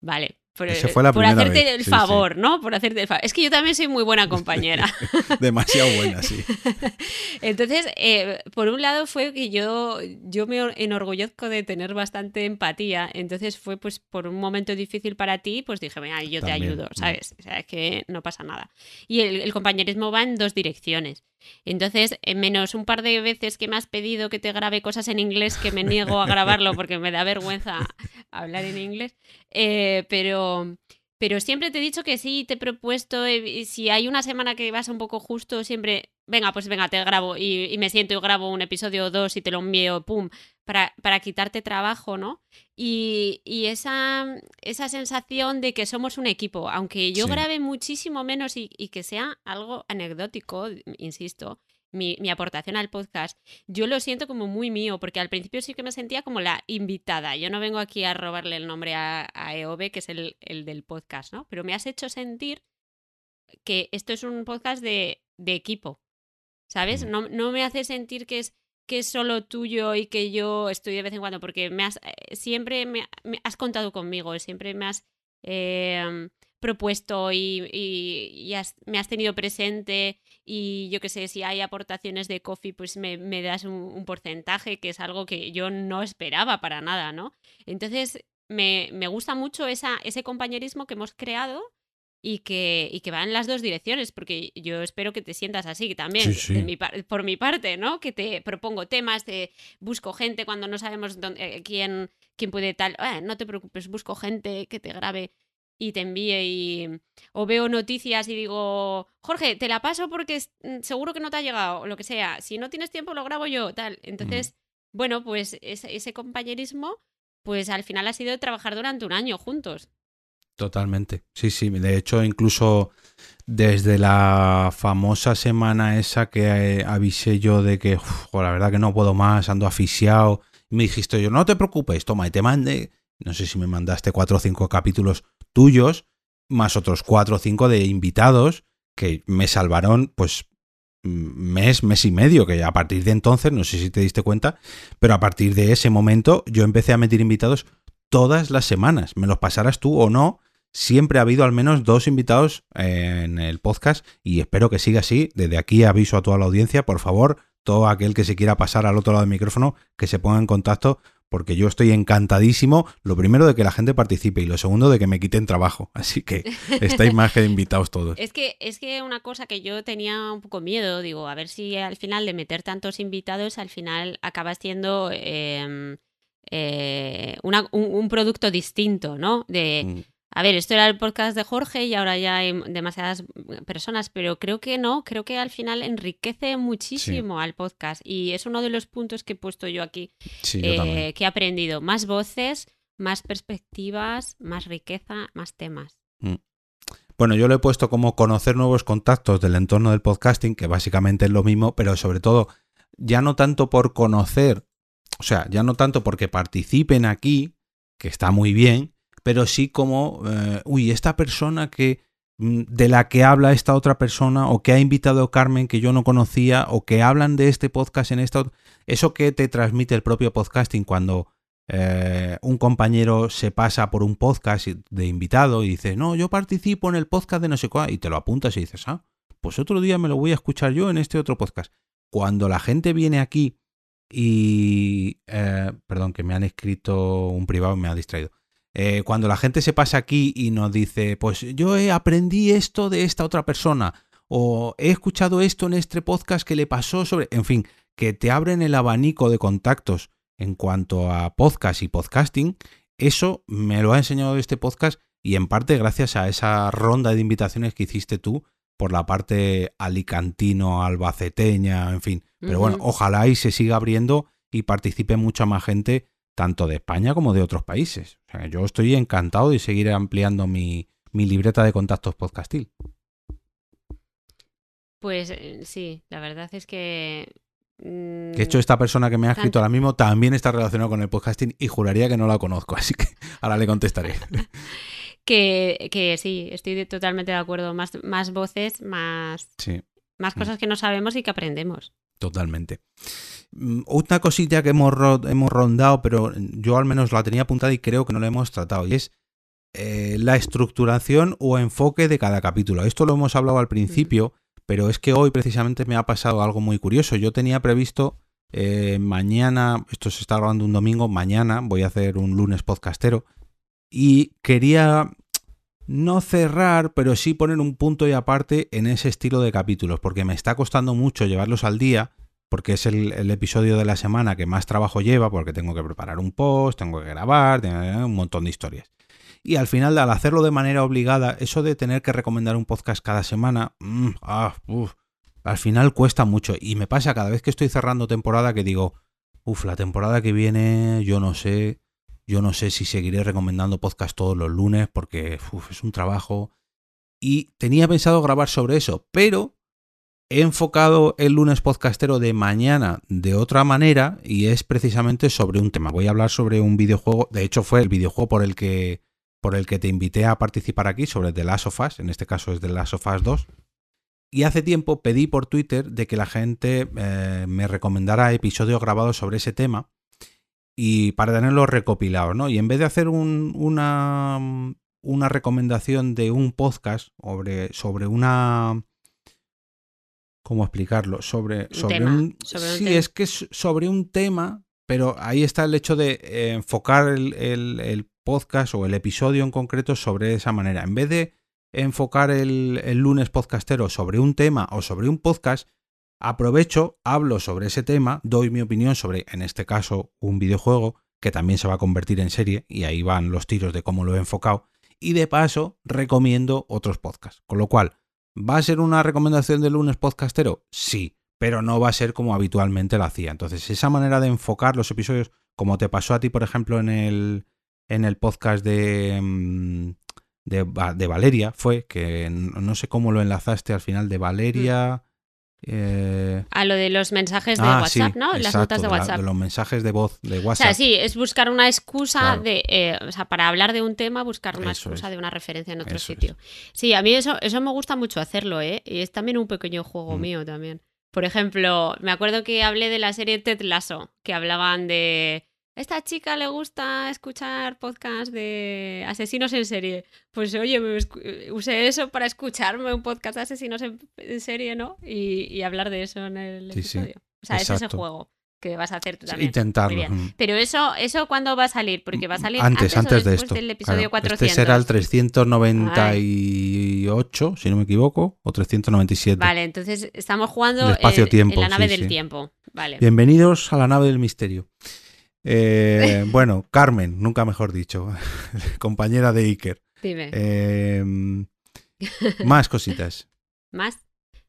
Vale, por, hacerte el favor, ¿no? Por hacerte el favor. Es que yo también soy muy buena compañera. Demasiado buena, sí. Entonces, eh, por un lado fue que yo, yo me enorgullezco de tener bastante empatía. Entonces fue pues por un momento difícil para ti, pues dije, venga, yo te ayudo, mm. ¿sabes? O sea, es que no pasa nada. Y el compañerismo va en dos direcciones. Entonces, menos un par de veces que me has pedido que te grabe cosas en inglés, que me niego a grabarlo porque me da vergüenza hablar en inglés, eh, pero, pero siempre te he dicho que sí, te he propuesto, eh, si hay una semana que vas un poco justo, siempre, venga, pues venga, te grabo y, me siento y grabo un episodio o dos y te lo envío, pum, para, para quitarte trabajo, ¿no? Y, y esa, esa, sensación de que somos un equipo, aunque yo grabe muchísimo menos y, y, que sea algo anecdótico, insisto, mi, mi, aportación al podcast, yo lo siento como muy mío, porque al principio sí que me sentía como la invitada. Yo no vengo aquí a robarle el nombre a, a EOB, que es el, el, del podcast, ¿no? Pero me has hecho sentir que esto es un podcast de, de equipo, ¿sabes? No, no me hace sentir que es que es solo tuyo y que yo estoy de vez en cuando, porque me has, eh, siempre me, has contado conmigo, siempre me has em, propuesto y, y, me has tenido presente y yo qué sé, si hay aportaciones de coffee, pues me, me das un, porcentaje, que es algo que yo no esperaba para nada, ¿no? Entonces, me, me gusta mucho esa, ese compañerismo que hemos creado y que, y que va en las dos direcciones, porque yo espero que te sientas así también, por mi parte, ¿no? Que te propongo temas, te busco gente cuando no sabemos dónde, eh, quién, quién puede tal, eh, no te preocupes, busco gente que te grabe y te envíe y o veo noticias y digo, Jorge, te la paso porque mm, seguro que no te ha llegado, o lo que sea, si no tienes tiempo lo grabo yo, tal. Entonces, bueno, pues ese, ese compañerismo, pues al final ha sido trabajar durante un año juntos. Totalmente. Sí, sí. De hecho, incluso desde la famosa semana esa que eh, avisé yo de que, la verdad que no puedo más, ando asfixiado. me dijiste yo, no te preocupes, toma, y te mande, no sé si me mandaste cuatro o cinco capítulos tuyos, más otros cuatro o cinco de invitados que me salvaron, pues, mes, mes y medio, que a partir de entonces, no sé si te diste cuenta, pero a partir de ese momento yo empecé a meter invitados todas las semanas, me los pasaras tú o no, siempre ha habido al menos dos invitados en el podcast y espero que siga así. Desde aquí aviso a toda la audiencia, por favor, todo aquel que se quiera pasar al otro lado del micrófono, que se ponga en contacto porque yo estoy encantadísimo, lo primero de que la gente participe y lo segundo de que me quiten trabajo. Así que estáis más que invitados todos. Es que, es que una cosa que yo tenía un poco miedo, digo, a ver si al final de meter tantos invitados, al final acabas siendo em, eh, un, producto distinto, ¿no? De, mm. A ver, esto era el podcast de Jorge y ahora ya hay demasiadas personas, pero creo que no, creo que al final enriquece muchísimo al podcast y es uno de los puntos que he puesto yo aquí, eh, que he aprendido. Más voces, más perspectivas, más riqueza, más temas. Mm. Bueno, yo lo he puesto como conocer nuevos contactos del entorno del podcasting, que básicamente es lo mismo, pero sobre todo ya no tanto por conocer o sea, ya no tanto porque participen aquí, que está muy bien, pero sí como, eh, uy, esta persona que mm, de la que habla esta otra persona o que ha invitado a Carmen que yo no conocía o que hablan de este podcast en esta eso que te transmite el propio podcasting cuando eh, un compañero se pasa por un podcast de invitado y dice, no, yo participo en el podcast de no sé cuál, y te lo apuntas y dices, ah, pues otro día me lo voy a escuchar yo en este otro podcast. Cuando la gente viene aquí y... Eh, perdón, que me han escrito un privado me ha distraído. Eh, cuando la gente se pasa aquí y nos dice, pues yo aprendí esto de esta otra persona, o he escuchado esto en este podcast que le pasó sobre... En fin, que te abren el abanico de contactos en cuanto a podcast y podcasting, eso me lo ha enseñado este podcast y en parte gracias a esa ronda de invitaciones que hiciste tú por la parte alicantino, albaceteña, en fin. Pero bueno, ojalá y se siga abriendo y participe mucha más gente, tanto de España como de otros países. O sea, yo estoy encantado de seguir ampliando mi, mi libreta de contactos podcastil. Pues eh, sí, la verdad es que de hecho, esta persona que me ha escrito ahora mismo también está relacionada con el podcasting y juraría que no la conozco, así que ahora le contestaré. que, que, sí, estoy totalmente de acuerdo. Más, más voces, más, más cosas que no sabemos y que aprendemos. Totalmente. Mm, una cosilla que hemos, hemos rondado, pero yo al menos la tenía apuntada y creo que no la hemos tratado, y es eh, la estructuración o enfoque de cada capítulo. Esto lo hemos hablado al principio. Pero es que hoy precisamente me ha pasado algo muy curioso. Yo tenía previsto eh, mañana, esto se está grabando un domingo, mañana voy a hacer un lunes podcastero y quería no cerrar, pero sí poner un punto y aparte en ese estilo de capítulos, porque me está costando mucho llevarlos al día, porque es el, episodio de la semana que más trabajo lleva, porque tengo que preparar un post, tengo que grabar, un montón de historias. Y al final, al hacerlo de manera obligada, eso de tener que recomendar un podcast cada semana, mm, ah, al final cuesta mucho. Y me pasa cada vez que estoy cerrando temporada que digo, uff, la temporada que viene, yo no sé, yo no sé si seguiré recomendando podcast todos los lunes porque es un trabajo. Y tenía pensado grabar sobre eso, pero he enfocado el lunes podcastero de mañana de otra manera y es precisamente sobre un tema. Voy a hablar sobre un videojuego, de hecho fue el videojuego por el que por el que te invité a participar aquí sobre The Last of Us, en este caso es The Last of Us 2. Y hace tiempo pedí por Twitter de que la gente eh, me recomendara episodios grabados sobre ese tema y para tenerlos recopilados, ¿no? Y en vez de hacer una, una recomendación de un podcast sobre, sobre una... ¿Cómo explicarlo? Sobre, sobre un... sí, es que es sobre un tema, pero ahí está el hecho de eh, enfocar el, el, podcast o el episodio en concreto sobre esa manera. En vez de enfocar el, lunes podcastero sobre un tema o sobre un podcast, aprovecho, hablo sobre ese tema, doy mi opinión sobre, en este caso, un videojuego que también se va a convertir en serie, y ahí van los tiros de cómo lo he enfocado, y de paso recomiendo otros podcasts. Con lo cual, ¿va a ser una recomendación del lunes podcastero? Sí, pero no va a ser como habitualmente lo hacía. Entonces, esa manera de enfocar los episodios, como te pasó a ti, por ejemplo, en el, en el podcast de, mm, de, Valeria, fue que no sé cómo lo enlazaste al final de Valeria. Eh, a lo de los mensajes de ah, WhatsApp, ¿no? Las notas de WhatsApp. De los mensajes de voz de WhatsApp. O sea, sí, es buscar una excusa de. Eh, o sea, para hablar de un tema, buscar una excusa de una referencia en otro sitio. Sí, a mí eso, eso me gusta mucho hacerlo, ¿eh? Y es también un pequeño juego mm. mío también. Por ejemplo, me acuerdo que hablé de la serie Ted Lasso, que hablaban de esta chica le gusta escuchar podcasts de asesinos en serie. Pues oye, usé eso para escucharme un podcast de asesinos en, serie, ¿no? Y, hablar de eso en el episodio. O sea, es ese juego que vas a hacer tú también. Intentarlo. Pero eso, eso ¿cuándo va a salir? Porque va a salir antes, antes, de esto. del episodio 400. Este será el 398, si no me equivoco, o 397. Vale, entonces estamos jugando en, la nave del tiempo. Vale. Bienvenidos a la nave del misterio. Eh, bueno, Carmen, nunca mejor dicho, compañera de Iker. Dime. Em, más cositas. ¿Más?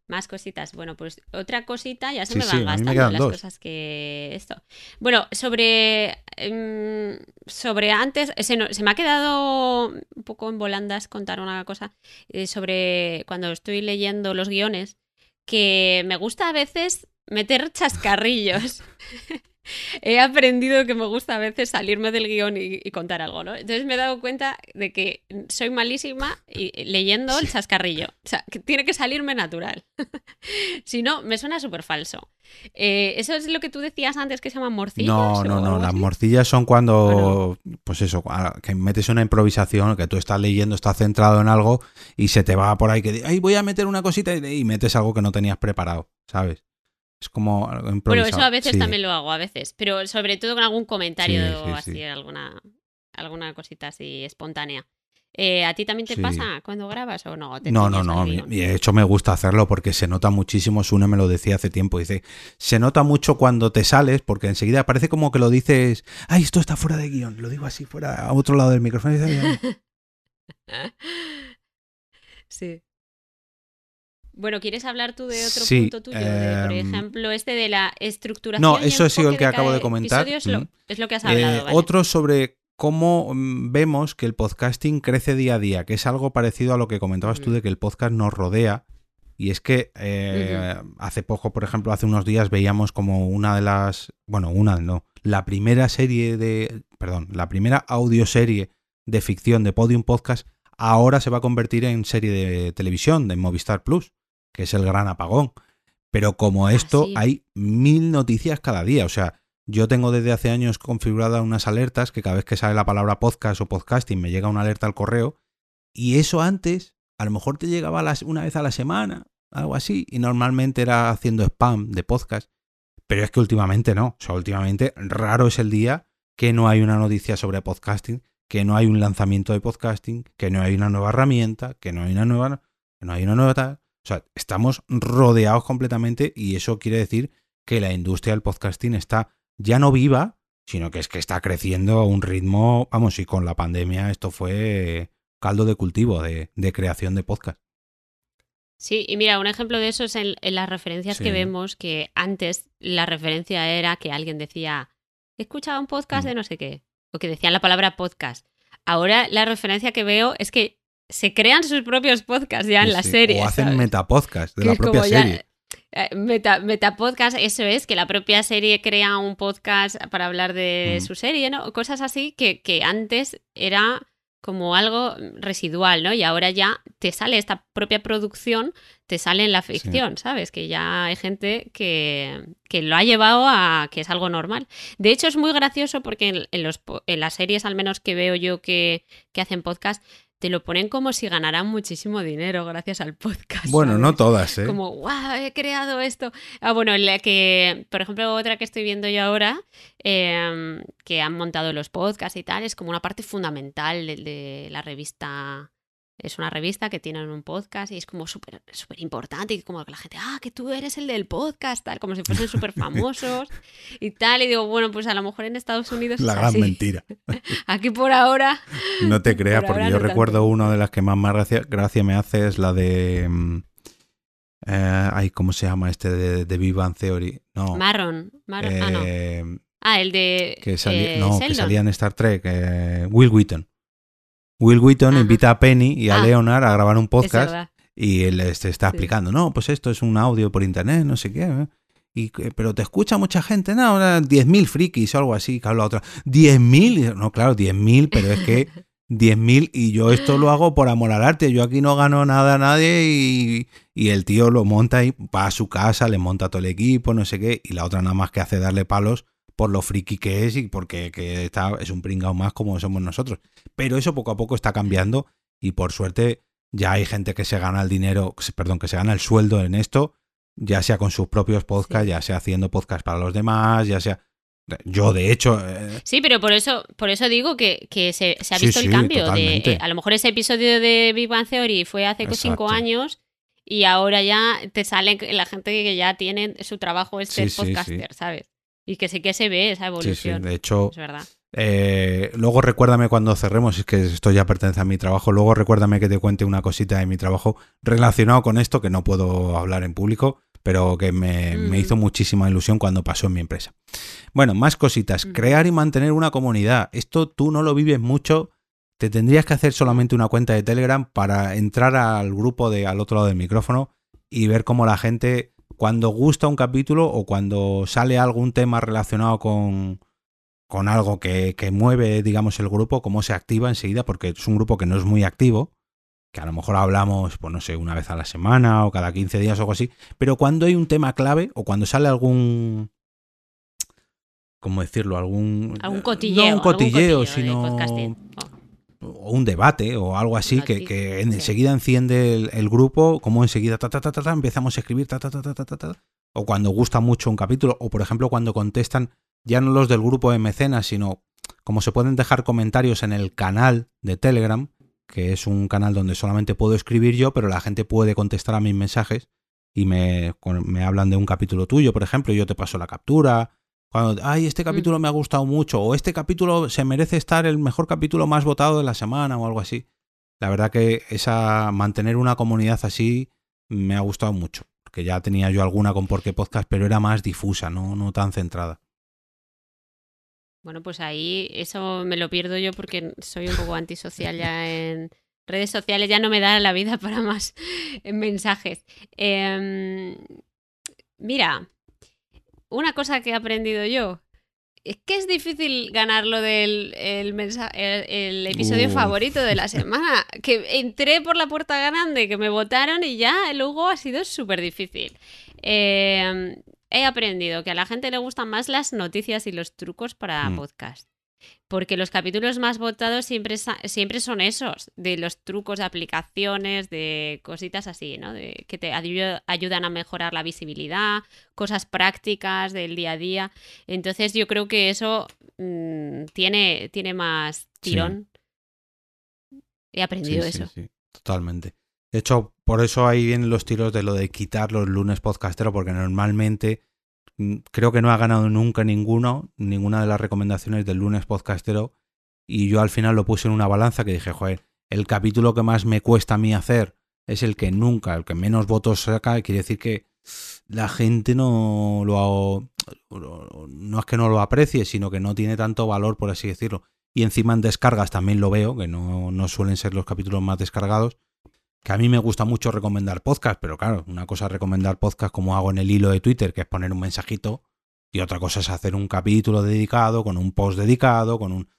Más cositas. Bueno, pues otra cosita, ya se me van gastando las cosas que esto. Bueno, sobre. Em, sobre antes. Se, me ha quedado un poco en volandas contar una cosa. Eh, sobre cuando estoy leyendo los guiones. Que me gusta a veces meter chascarrillos. He aprendido que me gusta a veces salirme del guion y, contar algo, ¿no? Entonces me he dado cuenta de que soy malísima y, leyendo el chascarrillo. O sea, que tiene que salirme natural. si no, me suena súper falso. Eh, ¿Eso es lo que tú decías antes que se llaman morcillas? No, no, no. Las morcillas son cuando, pues eso, que metes una improvisación, que tú estás leyendo, estás centrado en algo y se te va por ahí que, ay, voy a meter una cosita y metes algo que no tenías preparado, ¿sabes? Es como Bueno, eso a veces también lo hago, a veces. Pero sobre todo con algún comentario así, alguna, alguna cosita así espontánea. Eh, ¿A ti también te pasa cuando grabas o no? no, no, no. De hecho, me gusta hacerlo porque se nota muchísimo. Sune me lo decía hace tiempo. Dice: Se nota mucho cuando te sales porque enseguida parece como que lo dices. ¡Ay, esto está fuera de guion! Lo digo así, fuera, a otro lado del micrófono. sí. Bueno, ¿quieres hablar tú de otro punto tuyo? por em, ejemplo, este de la estructuración. No, eso sido el que acabo de comentar. Es lo, es lo, que has hablado. Eh, otro sobre cómo mm, vemos que el podcasting crece día a día, que es algo parecido a lo que comentabas tú de que el podcast nos rodea. Y es que eh, hace poco, por ejemplo, hace unos días veíamos como una de las. Bueno, una no. La primera serie de. Perdón, la primera audioserie de ficción de Podium Podcast ahora se va a convertir en serie de televisión de Movistar Plus que es el gran apagón. Pero como ah, esto, hay mil noticias cada día. O sea, yo tengo desde hace años configuradas unas alertas que cada vez que sale la palabra podcast o podcasting me llega una alerta al correo. Y eso antes, a lo mejor te llegaba una vez a la semana, algo así, y normalmente era haciendo spam de podcast. Pero es que últimamente no. O sea, últimamente raro es el día que no hay una noticia sobre podcasting, que no hay un lanzamiento de podcasting, que no hay una nueva herramienta, que no hay una nueva, que no hay una nueva tal. O sea, estamos rodeados completamente y eso quiere decir que la industria del podcasting está ya no viva, sino que es que está creciendo a un ritmo, vamos, y con la pandemia esto fue caldo de cultivo de, creación de podcast. Sí, y mira, un ejemplo de eso es en, las referencias que vemos, que antes la referencia era que alguien decía, he escuchado un podcast mm. de no sé qué, o que decían la palabra podcast. Ahora la referencia que veo es que se crean sus propios podcasts ya en la serie. O hacen metapodcast de la propia serie. Eh, meta, metapodcast, eso es, que la propia serie crea un podcast para hablar de su serie, ¿no? Cosas así que, que antes era como algo residual, ¿no? Y ahora ya te sale esta propia producción, te sale en la ficción, ¿sabes? Que ya hay gente que, que, lo ha llevado a que es algo normal. De hecho, es muy gracioso porque en, los, en las series, al menos que veo yo que, que hacen podcast, te lo ponen como si ganaran muchísimo dinero gracias al podcast. Bueno, no todas, ¿eh? Como, wow, he creado esto. Ah, bueno, la que, por ejemplo, otra que estoy viendo yo ahora, em, que han montado los podcasts y tal, es como una parte fundamental de la revista es una revista que tienen un podcast y es como súper súper importante y como que la gente, ah, que tú eres el del podcast, tal, como si fuesen súper famosos y tal. Y digo, bueno, pues a lo mejor en Estados Unidos... La gran mentira. Aquí por ahora... No te creas, porque yo recuerdo una de las que más, más gracia, me hace es la de... Mm, eh, ay, ¿cómo se llama este de, de Big Theory? No. Marron. Marron. ah, no. Eh, ah, el de... Que salía, no, que salía en Star Trek. Eh, Will Wheaton. Will Wheaton invita a Penny y a ah, Leonard a grabar un podcast y él les está explicando, no, pues esto es un audio por internet, no sé qué. ¿eh? Y, pero te escucha mucha gente, no, ahora 10.000 frikis o algo así, que habla otra. ¿10.000? No, claro, 10.000, pero es que 10.000 y yo esto lo hago por amor al arte. Yo aquí no gano nada a nadie y, y, el tío lo monta y va a su casa, le monta todo el equipo, no sé qué, y la otra nada más que hace darle palos por lo friki que es y porque que está, es un pringao más como somos nosotros. Pero eso poco a poco está cambiando y por suerte ya hay gente que se gana el dinero, perdón, que se gana el sueldo en esto, ya sea con sus propios podcasts, ya sea haciendo podcasts para los demás, ya sea... Yo, de hecho... Eh, sí, pero por eso, por eso digo que, se, ha visto el cambio. De, eh, a lo mejor ese episodio de Big Bang Theory fue hace cinco años y ahora ya te sale la gente que ya tiene su trabajo es ser podcaster, ¿sabes? Y que sí que se ve esa evolución. de hecho, eh, luego recuérdame cuando cerremos, es que esto ya pertenece a mi trabajo, luego recuérdame que te cuente una cosita de mi trabajo relacionado con esto, que no puedo hablar en público, pero que me, mm. hizo muchísima ilusión cuando pasó en mi empresa. Bueno, más cositas. Mm. Crear y mantener una comunidad. Esto tú no lo vives mucho. Te tendrías que hacer solamente una cuenta de Telegram para entrar al grupo de al otro lado del micrófono y ver cómo la gente cuando gusta un capítulo o cuando sale algún tema relacionado con, con algo que, que, mueve, digamos, el grupo, cómo se activa enseguida, porque es un grupo que no es muy activo, que a lo mejor hablamos, pues no sé, una vez a la semana o cada 15 días o algo así, pero cuando hay un tema clave o cuando sale algún... ¿Cómo decirlo? Algún... Algún cotilleo. No un cotilleo, sino o un debate o algo así que, enseguida enciende el, grupo, como enseguida ta, ta, ta, ta, empezamos a escribir ta, ta, ta, ta, ta, ta, o cuando gusta mucho un capítulo, o por ejemplo cuando contestan ya no los del grupo de mecenas, sino como se pueden dejar comentarios en el canal de Telegram, que es un canal donde solamente puedo escribir yo, pero la gente puede contestar a mis mensajes y me, me hablan de un capítulo tuyo, por ejemplo, y yo te paso la captura, cuando, ay, este capítulo me ha gustado mucho, o este capítulo se merece estar el mejor capítulo más votado de la semana, o algo así. La verdad que esa mantener una comunidad así me ha gustado mucho. Porque ya tenía yo alguna con Porque Podcast, pero era más difusa, no, no tan centrada. Bueno, pues ahí eso me lo pierdo yo porque soy un poco antisocial ya en redes sociales, ya no me da la vida para más mensajes. Em, mira, una cosa que he aprendido yo es que es difícil ganar lo del el, el, episodio favorito de la semana. Que entré por la puerta grande, que me votaron y ya luego ha sido súper difícil. Em, he aprendido que a la gente le gustan más las noticias y los trucos para mm. podcast porque los capítulos más votados siempre, siempre son esos, de los trucos de aplicaciones, de cositas así, ¿no? De, que te ayudan a mejorar la visibilidad, cosas prácticas del día a día. Entonces yo creo que eso mm, tiene, tiene más tirón. He aprendido eso. Sí, totalmente. De hecho, por eso ahí vienen los tiros de lo de quitar los lunes podcastero, porque normalmente creo que no ha ganado nunca ninguno, ninguna de las recomendaciones del lunes podcastero. Y yo al final lo puse en una balanza que dije, joder, el capítulo que más me cuesta a mí hacer es el que nunca, el que menos votos saca. Quiere decir que la gente no lo no es que no lo aprecie, sino que no tiene tanto valor, por así decirlo. Y encima en descargas también lo veo, que no, no suelen ser los capítulos más descargados que a mí me gusta mucho recomendar podcast, pero claro, una cosa es recomendar podcast como hago en el hilo de Twitter, que es poner un mensajito, y otra cosa es hacer un capítulo dedicado, con un post dedicado, con un...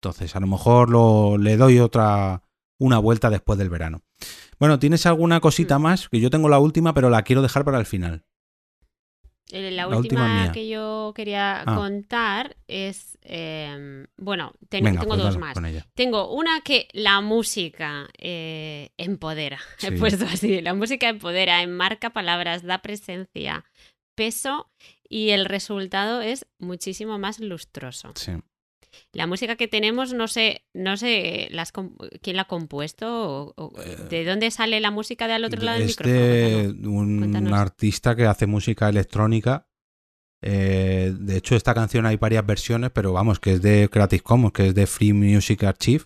Entonces, a lo mejor lo, le doy otra, una vuelta después del verano. Bueno, ¿tienes alguna cosita mm. más? Que yo tengo la última, pero la quiero dejar para el final. Eh, la, última, que yo quería ah. contar es, em, bueno, tengo, tengo pues dos más. Tengo una que la música eh, empodera, he puesto así, la música empodera, enmarca palabras, da presencia, peso y el resultado es muchísimo más lustroso. Sí. La música que tenemos, no sé, no sé las, quién la ha compuesto o, eh, de dónde sale la música de al otro lado del micrófono. un artista que hace música electrónica. Eh, de hecho, esta canción hay varias versiones, pero vamos, que es de Creative Commons, que es de Free Music Archive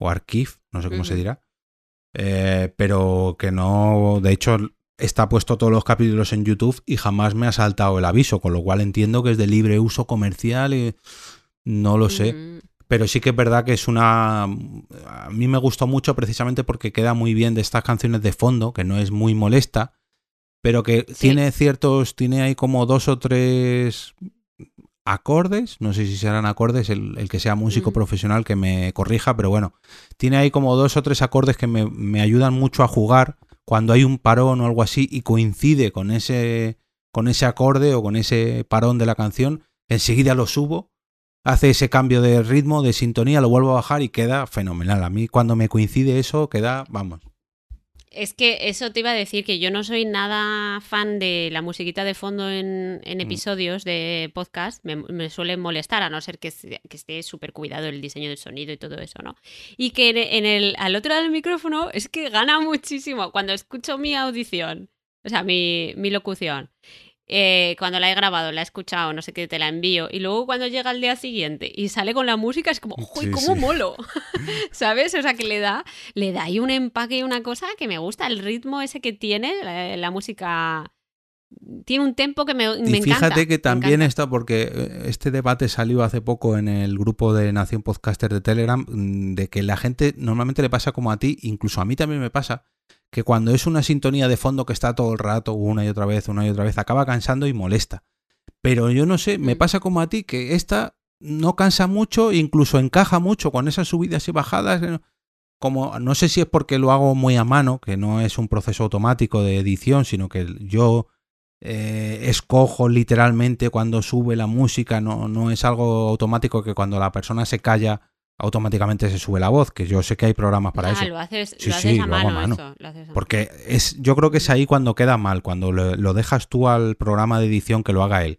o Archive, no sé cómo se dirá. Eh, pero que no, de hecho, está puesto todos los capítulos en YouTube y jamás me ha saltado el aviso, con lo cual entiendo que es de libre uso comercial y no lo sé. Mm. Pero sí que es verdad que es una... A mí me gustó mucho precisamente porque queda muy bien de estas canciones de fondo, que no es muy molesta, pero que tiene ciertos... Tiene ahí como dos o tres acordes, no sé si serán acordes, el, que sea músico mm. profesional que me corrija, pero bueno, tiene ahí como dos o tres acordes que me, me, ayudan mucho a jugar cuando hay un parón o algo así y coincide con ese, con ese acorde o con ese parón de la canción, enseguida lo subo hace ese cambio de ritmo, de sintonía, lo vuelvo a bajar y queda fenomenal. A mí cuando me coincide eso, queda, vamos. Es que eso te iba a decir que yo no soy nada fan de la musiquita de fondo en, mm. episodios de podcast. Me, suele molestar, a no ser que, esté súper cuidado el diseño del sonido y todo eso, ¿no? Y que en, el, al otro lado del micrófono es que gana muchísimo cuando escucho mi audición, o sea, mi, mi locución. Eh, cuando la he grabado, la he escuchado, no sé qué, te la envío. Y luego cuando llega el día siguiente y sale con la música, es como, ¡uy, cómo molo! ¿Sabes? O sea, que le da, le da ahí un empaque y una cosa que me gusta, el ritmo ese que tiene, la, música. Tiene un tempo que me, me y fíjate que también está, porque eh, este debate salió hace poco en el grupo de Nación Podcaster de Telegram, mm, de que la gente normalmente le pasa como a ti, incluso a mí también me pasa, que cuando es una sintonía de fondo que está todo el rato, una y otra vez, una y otra vez, acaba cansando y molesta. Pero yo no sé, me mm. pasa como a ti, que esta no cansa mucho, incluso encaja mucho con esas subidas y bajadas. Eh, como no sé si es porque lo hago muy a mano, que no es un proceso automático de edición, sino que yo eh, escojo literalmente cuando sube la música, no, no es algo automático que cuando la persona se calla automáticamente se sube la voz, que yo sé que hay programas para eso. Lo haces, sí, sí, a mano, Porque es, yo creo que es ahí cuando queda mal, cuando lo, dejas tú al programa de edición que lo haga él.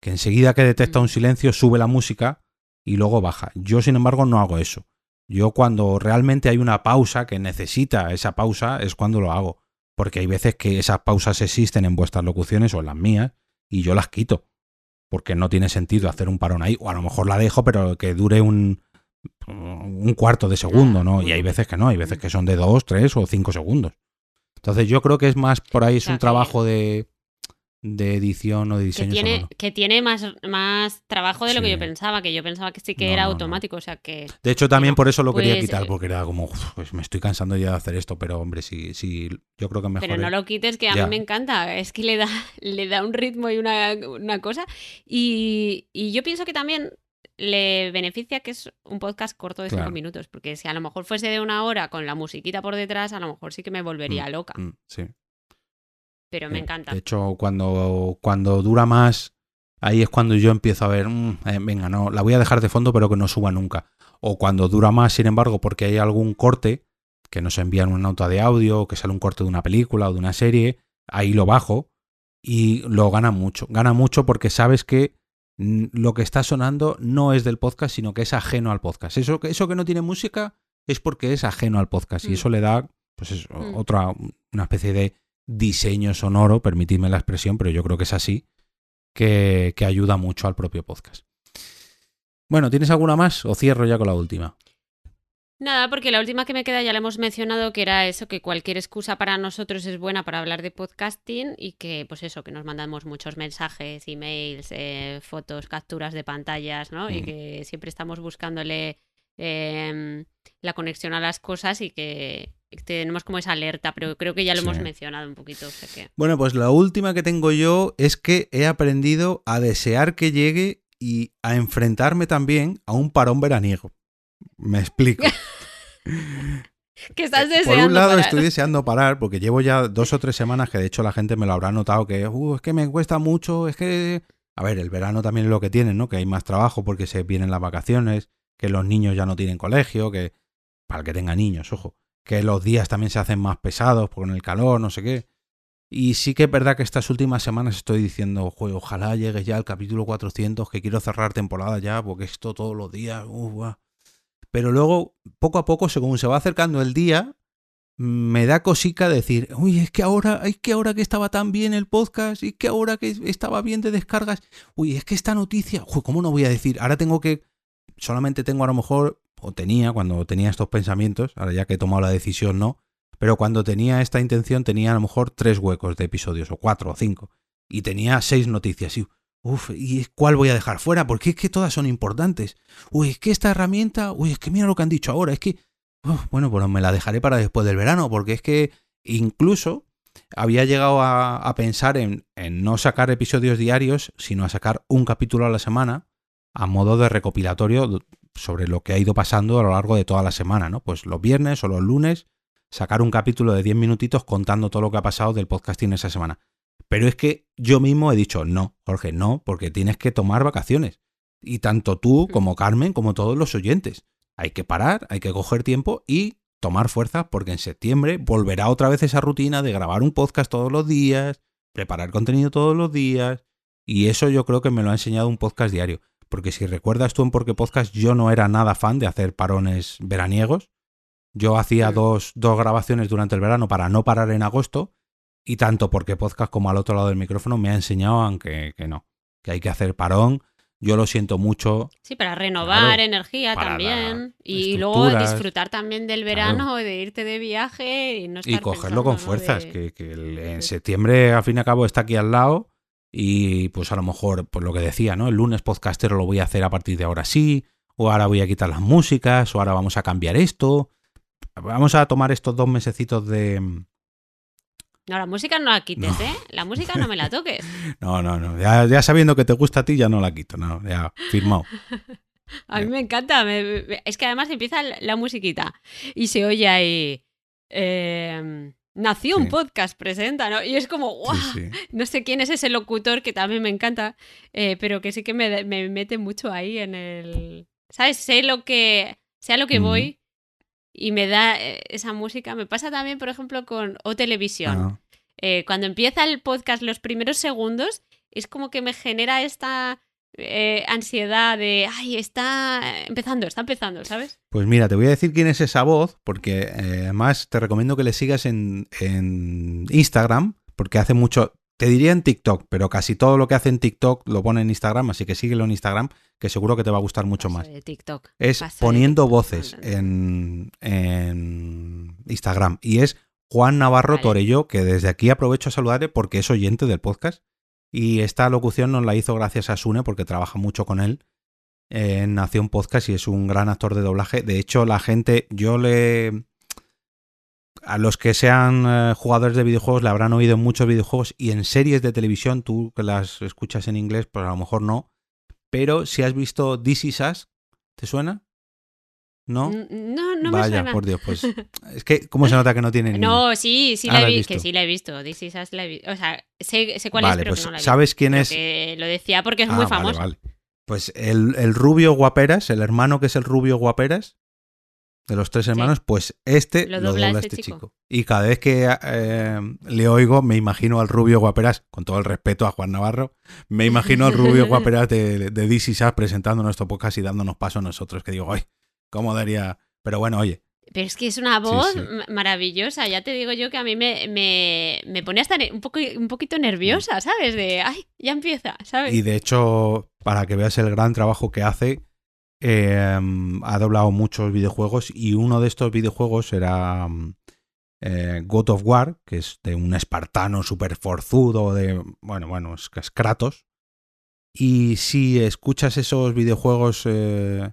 Que enseguida que detecta un silencio sube la música y luego baja. Yo, sin embargo, no hago eso. Yo cuando realmente hay una pausa que necesita esa pausa es cuando lo hago. Porque hay veces que esas pausas existen en vuestras locuciones o en las mías y yo las quito. Porque no tiene sentido hacer un parón ahí. O a lo mejor la dejo, pero que dure un, un cuarto de segundo, ¿no? Y hay veces que no, hay veces que son de dos, tres o cinco segundos. Entonces yo creo que es más por ahí, es un trabajo de, de edición o de diseño. Que tiene, que tiene más, más trabajo de lo que yo pensaba, que yo pensaba que sí que era automático, o sea que... De hecho también por eso lo quería pues, quitar, eh, porque era como, pues me estoy cansando ya de hacer esto, pero hombre, sí, sí, yo creo que mejor... Pero no lo quites, que a mí me encanta, es que le da, le da un ritmo y una, una cosa. Y, y yo pienso que también le beneficia que es un podcast corto de cinco minutos, porque si a lo mejor fuese de una hora con la musiquita por detrás, a lo mejor sí que me volvería mm, loca. Mm, sí. Pero me encanta. De hecho, cuando, cuando dura más, ahí es cuando yo empiezo a ver, mm, eh, venga, no, la voy a dejar de fondo, pero que no suba nunca. O cuando dura más, sin embargo, porque hay algún corte, que nos envían una nota de audio, o que sale un corte de una película o de una serie, ahí lo bajo y lo gana mucho. Gana mucho porque sabes que lo que está sonando no es del podcast, sino que es ajeno al podcast. Eso, eso que no tiene música es porque es ajeno al podcast y mm. eso le da, pues mm. otra, una especie de diseño sonoro, permitidme la expresión, pero yo creo que es así, que, que ayuda mucho al propio podcast. Bueno, ¿tienes alguna más o cierro ya con la última? Nada, porque la última que me queda ya la hemos mencionado, que era eso, que cualquier excusa para nosotros es buena para hablar de podcasting y que, pues eso, que nos mandamos muchos mensajes, emails, eh, fotos, capturas de pantallas, ¿no? Y que siempre estamos buscándole em, la conexión a las cosas y que tenemos como esa alerta, pero creo que ya lo hemos mencionado un poquito. Bueno, pues la última que tengo yo es que he aprendido a desear que llegue y a enfrentarme también a un parón veraniego. Me explico. que estás deseando Por un lado estoy deseando parar porque llevo ya dos o tres semanas que de hecho la gente me lo habrá notado que uh, es que me cuesta mucho, es que... A ver, el verano también es lo que tiene, ¿no? Que hay más trabajo porque se vienen las vacaciones, que los niños ya no tienen colegio, que... Para el que tenga niños, ojo. Que los días también se hacen más pesados con el calor, no sé qué. Y sí que es verdad que estas últimas semanas estoy diciendo, ojalá llegue ya el capítulo 400, que quiero cerrar temporada ya, porque esto todos los días, uh, pero luego, poco a poco, según se va acercando el día, me da cosica decir, uy, es que ahora, es que ahora que estaba tan bien el podcast, y que ahora que estaba bien de descargas, uy, es que esta noticia, uy, ¿cómo no voy a decir? Ahora tengo que, solamente tengo a lo mejor, o tenía cuando tenía estos pensamientos, ahora ya que he tomado la decisión, no, pero cuando tenía esta intención tenía a lo mejor tres huecos de episodios, o cuatro o cinco, y tenía seis noticias, y Uf, ¿y cuál voy a dejar fuera? Porque es que todas son importantes. Uy, es que esta herramienta, uy, es que mira lo que han dicho ahora, es que, bueno, pues me la dejaré para después del verano, porque es que incluso había llegado a, pensar en, en, no sacar episodios diarios, sino a sacar un capítulo a la semana, a modo de recopilatorio sobre lo que ha ido pasando a lo largo de toda la semana, ¿no? Pues los viernes o los lunes, sacar un capítulo de 10 minutitos contando todo lo que ha pasado del podcasting esa semana. Pero es que yo mismo he dicho, no, Jorge, no, porque tienes que tomar vacaciones. Y tanto tú como Carmen, como todos los oyentes. Hay que parar, hay que coger tiempo y tomar fuerza porque en septiembre volverá otra vez esa rutina de grabar un podcast todos los días, preparar contenido todos los días. Y eso yo creo que me lo ha enseñado un podcast diario. Porque si recuerdas tú en Porque Podcast, yo no era nada fan de hacer parones veraniegos. Yo hacía dos, dos grabaciones durante el verano para no parar en agosto y tanto porque podcast como al otro lado del micrófono me ha enseñado, aunque que no, que hay que hacer parón. Yo lo siento mucho. Sí, para renovar energía también. Y luego disfrutar también del verano, de irte de viaje y no estar Y cogerlo con fuerzas, que, en septiembre al fin y al cabo está aquí al lado. Y pues a lo mejor, pues lo que decía, ¿no? El lunes podcastero lo voy a hacer a partir de ahora sí. O ahora voy a quitar las músicas. O ahora vamos a cambiar esto. vamos a tomar estos dos mesecitos de... No, la música no la quites, ¿eh? La música no me la toques. no, no, no. Ya, sabiendo que te gusta a ti, ya no la quito. No, ya, firmado. a mí me encanta. es que además empieza la, musiquita y se oye ahí... Eh, Nació un podcast presenta, ¿no? Y es como, ¡guau! No sé quién es ese locutor que también me encanta, eh, pero que sí que me, mete mucho ahí en el. ¿Sabes? Sé lo que. Sé a lo que voy y me da eh, esa música. Me pasa también, por ejemplo, con O Televisión. Ah. Eh, cuando empieza el podcast, los primeros segundos, es como que me genera esta eh, ansiedad de, ay, está empezando, está empezando, ¿sabes? Pues mira, te voy a decir quién es esa voz, porque eh, además te recomiendo que le sigas en, Instagram, porque hace mucho, te diría en TikTok, pero casi todo lo que hace en TikTok lo pone en Instagram, así que síguelo en Instagram, que seguro que te va a gustar mucho más. TikTok. Es poniendo voces en, Instagram. Y es Juan Navarro Torello, que desde aquí aprovecho a saludarle porque es oyente del podcast y esta locución nos la hizo gracias a Sune porque trabaja mucho con él en Nación Podcast y es un gran actor de doblaje. De hecho, la gente, yo le... A los que sean eh, jugadores de videojuegos le habrán oído en muchos videojuegos y en series de televisión, tú que las escuchas en inglés, pues a lo mejor no. Pero si has visto This Is Us, ¿te suena? ¿No? No, no Vaya, me por Dios, pues. Es que, ¿cómo se nota que no tiene ni No, sí, sí la he visto. Que sí la he visto. This is la he visto. O sea, sé, sé cuál es, pero pues, no la he ¿Sabes quién es? lo decía porque es muy ah, famoso. Vale, Pues el, el, rubio guaperas, el hermano que es el rubio guaperas, de los tres hermanos, pues este lo dobla, este, este chico. Y cada vez que eh, le oigo, me imagino al rubio guaperas, con todo el respeto a Juan Navarro, me imagino al rubio guaperas de, de DC presentando nuestro podcast y dándonos paso a nosotros, que digo, ay, ¿Cómo daría? Pero bueno, oye. Pero es que es una voz maravillosa. Ya te digo yo que a mí me, me, pone hasta un, poco, un poquito nerviosa, ¿sabes? De, ay, ya empieza, ¿sabes? Y de hecho, para que veas el gran trabajo que hace, em, ha doblado muchos videojuegos y uno de estos videojuegos era eh, God of War, que es de un espartano súper forzudo, de, bueno, bueno, es, es Kratos. Y si escuchas esos videojuegos eh,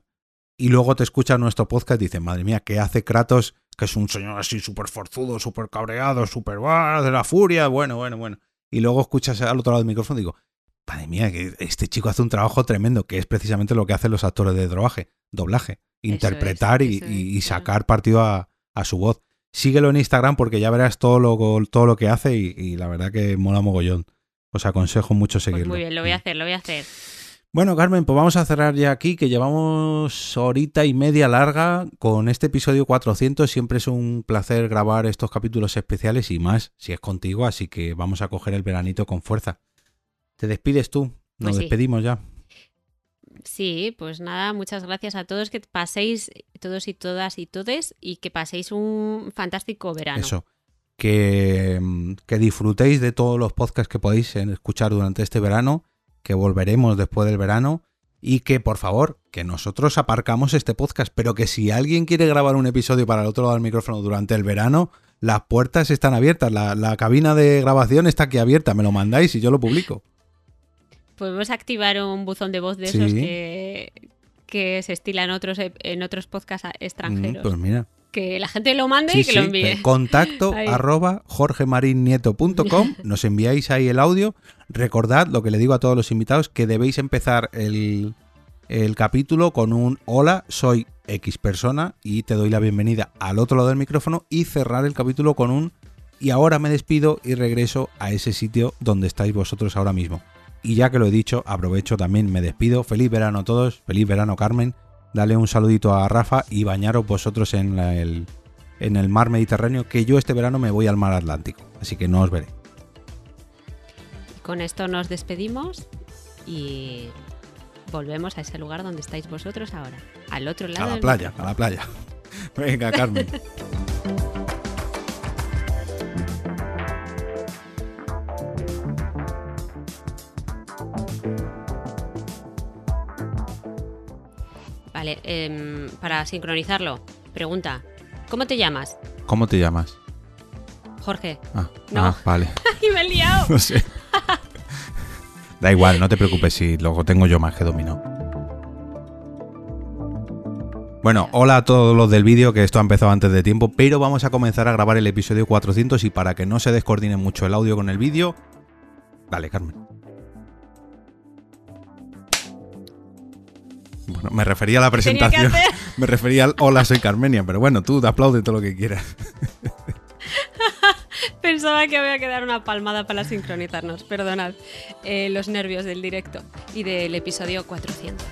y luego te escucha nuestro podcast dices, madre mía, ¿qué hace Kratos? Que es un señor así súper forzudo, súper cabreado, súper de la furia, bueno, bueno, bueno. Y luego escuchas al otro lado del micrófono y digo, madre mía, que este chico hace un trabajo tremendo, que es precisamente lo que hacen los actores de doblaje, doblaje, interpretar y, sacar partido a, su voz. Síguelo en Instagram porque ya verás todo lo, todo lo que hace y, la verdad que mola mogollón. Os aconsejo mucho pues seguirlo. muy bien, lo voy a hacer, lo voy a hacer. Bueno, Carmen, pues vamos a cerrar ya aquí, que llevamos horita y media larga con este episodio 400. Siempre es un placer grabar estos capítulos especiales y más si es contigo, así que vamos a coger el veranito con fuerza. ¿Te despides tú? Nos pues despedimos ya. Sí, pues nada, muchas gracias a todos, que paséis, todos y todas y todes, y que paséis un fantástico verano. Eso, que, que disfrutéis de todos los podcasts que podéis escuchar durante este verano que volveremos después del verano y que por favor, que nosotros aparcamos este podcast, pero que si alguien quiere grabar un episodio para el otro lado del micrófono durante el verano, las puertas están abiertas, la, cabina de grabación está aquí abierta, me lo mandáis y yo lo publico. Podemos activar un buzón de voz de esos que, que se estilan otros, en otros podcasts extranjeros. Mm, pues mira que la gente lo mande y que lo envíe. Contacto arroba jorgemarinieto.com. Nos enviáis ahí el audio. Recordad lo que le digo a todos los invitados, que debéis empezar el, el capítulo con un hola, soy X persona y te doy la bienvenida al otro lado del micrófono y cerrar el capítulo con un y ahora me despido y regreso a ese sitio donde estáis vosotros ahora mismo. Y ya que lo he dicho, aprovecho también, me despido. Feliz verano a todos, feliz verano Carmen dale un saludito a Rafa y bañaros vosotros en, el, en el mar Mediterráneo, que yo este verano me voy al mar Atlántico, así que no os veré. Con esto nos despedimos y volvemos a ese lugar donde estáis vosotros ahora, al otro lado. A la playa, a la playa. Venga, Carmen. Vale, em, para sincronizarlo, pregunta, ¿cómo te llamas? ¿Cómo te llamas? Jorge. Ah, no. Ah, vale. y me he liado. no sé. da igual, no te preocupes si luego tengo yo más que dominó. Bueno, hola a todos los del vídeo, que esto ha empezado antes de tiempo, pero vamos a comenzar a grabar el episodio 400 y para que no se descoordine mucho el audio con el vídeo, dale, Carmen. Bueno, me refería a la presentación. Me refería al hola, soy Carmenia, pero bueno, tú te aplaude todo lo que quieras. Pensaba que había que dar una palmada para sincronizarnos, perdonad eh, los nervios del directo y del episodio 400.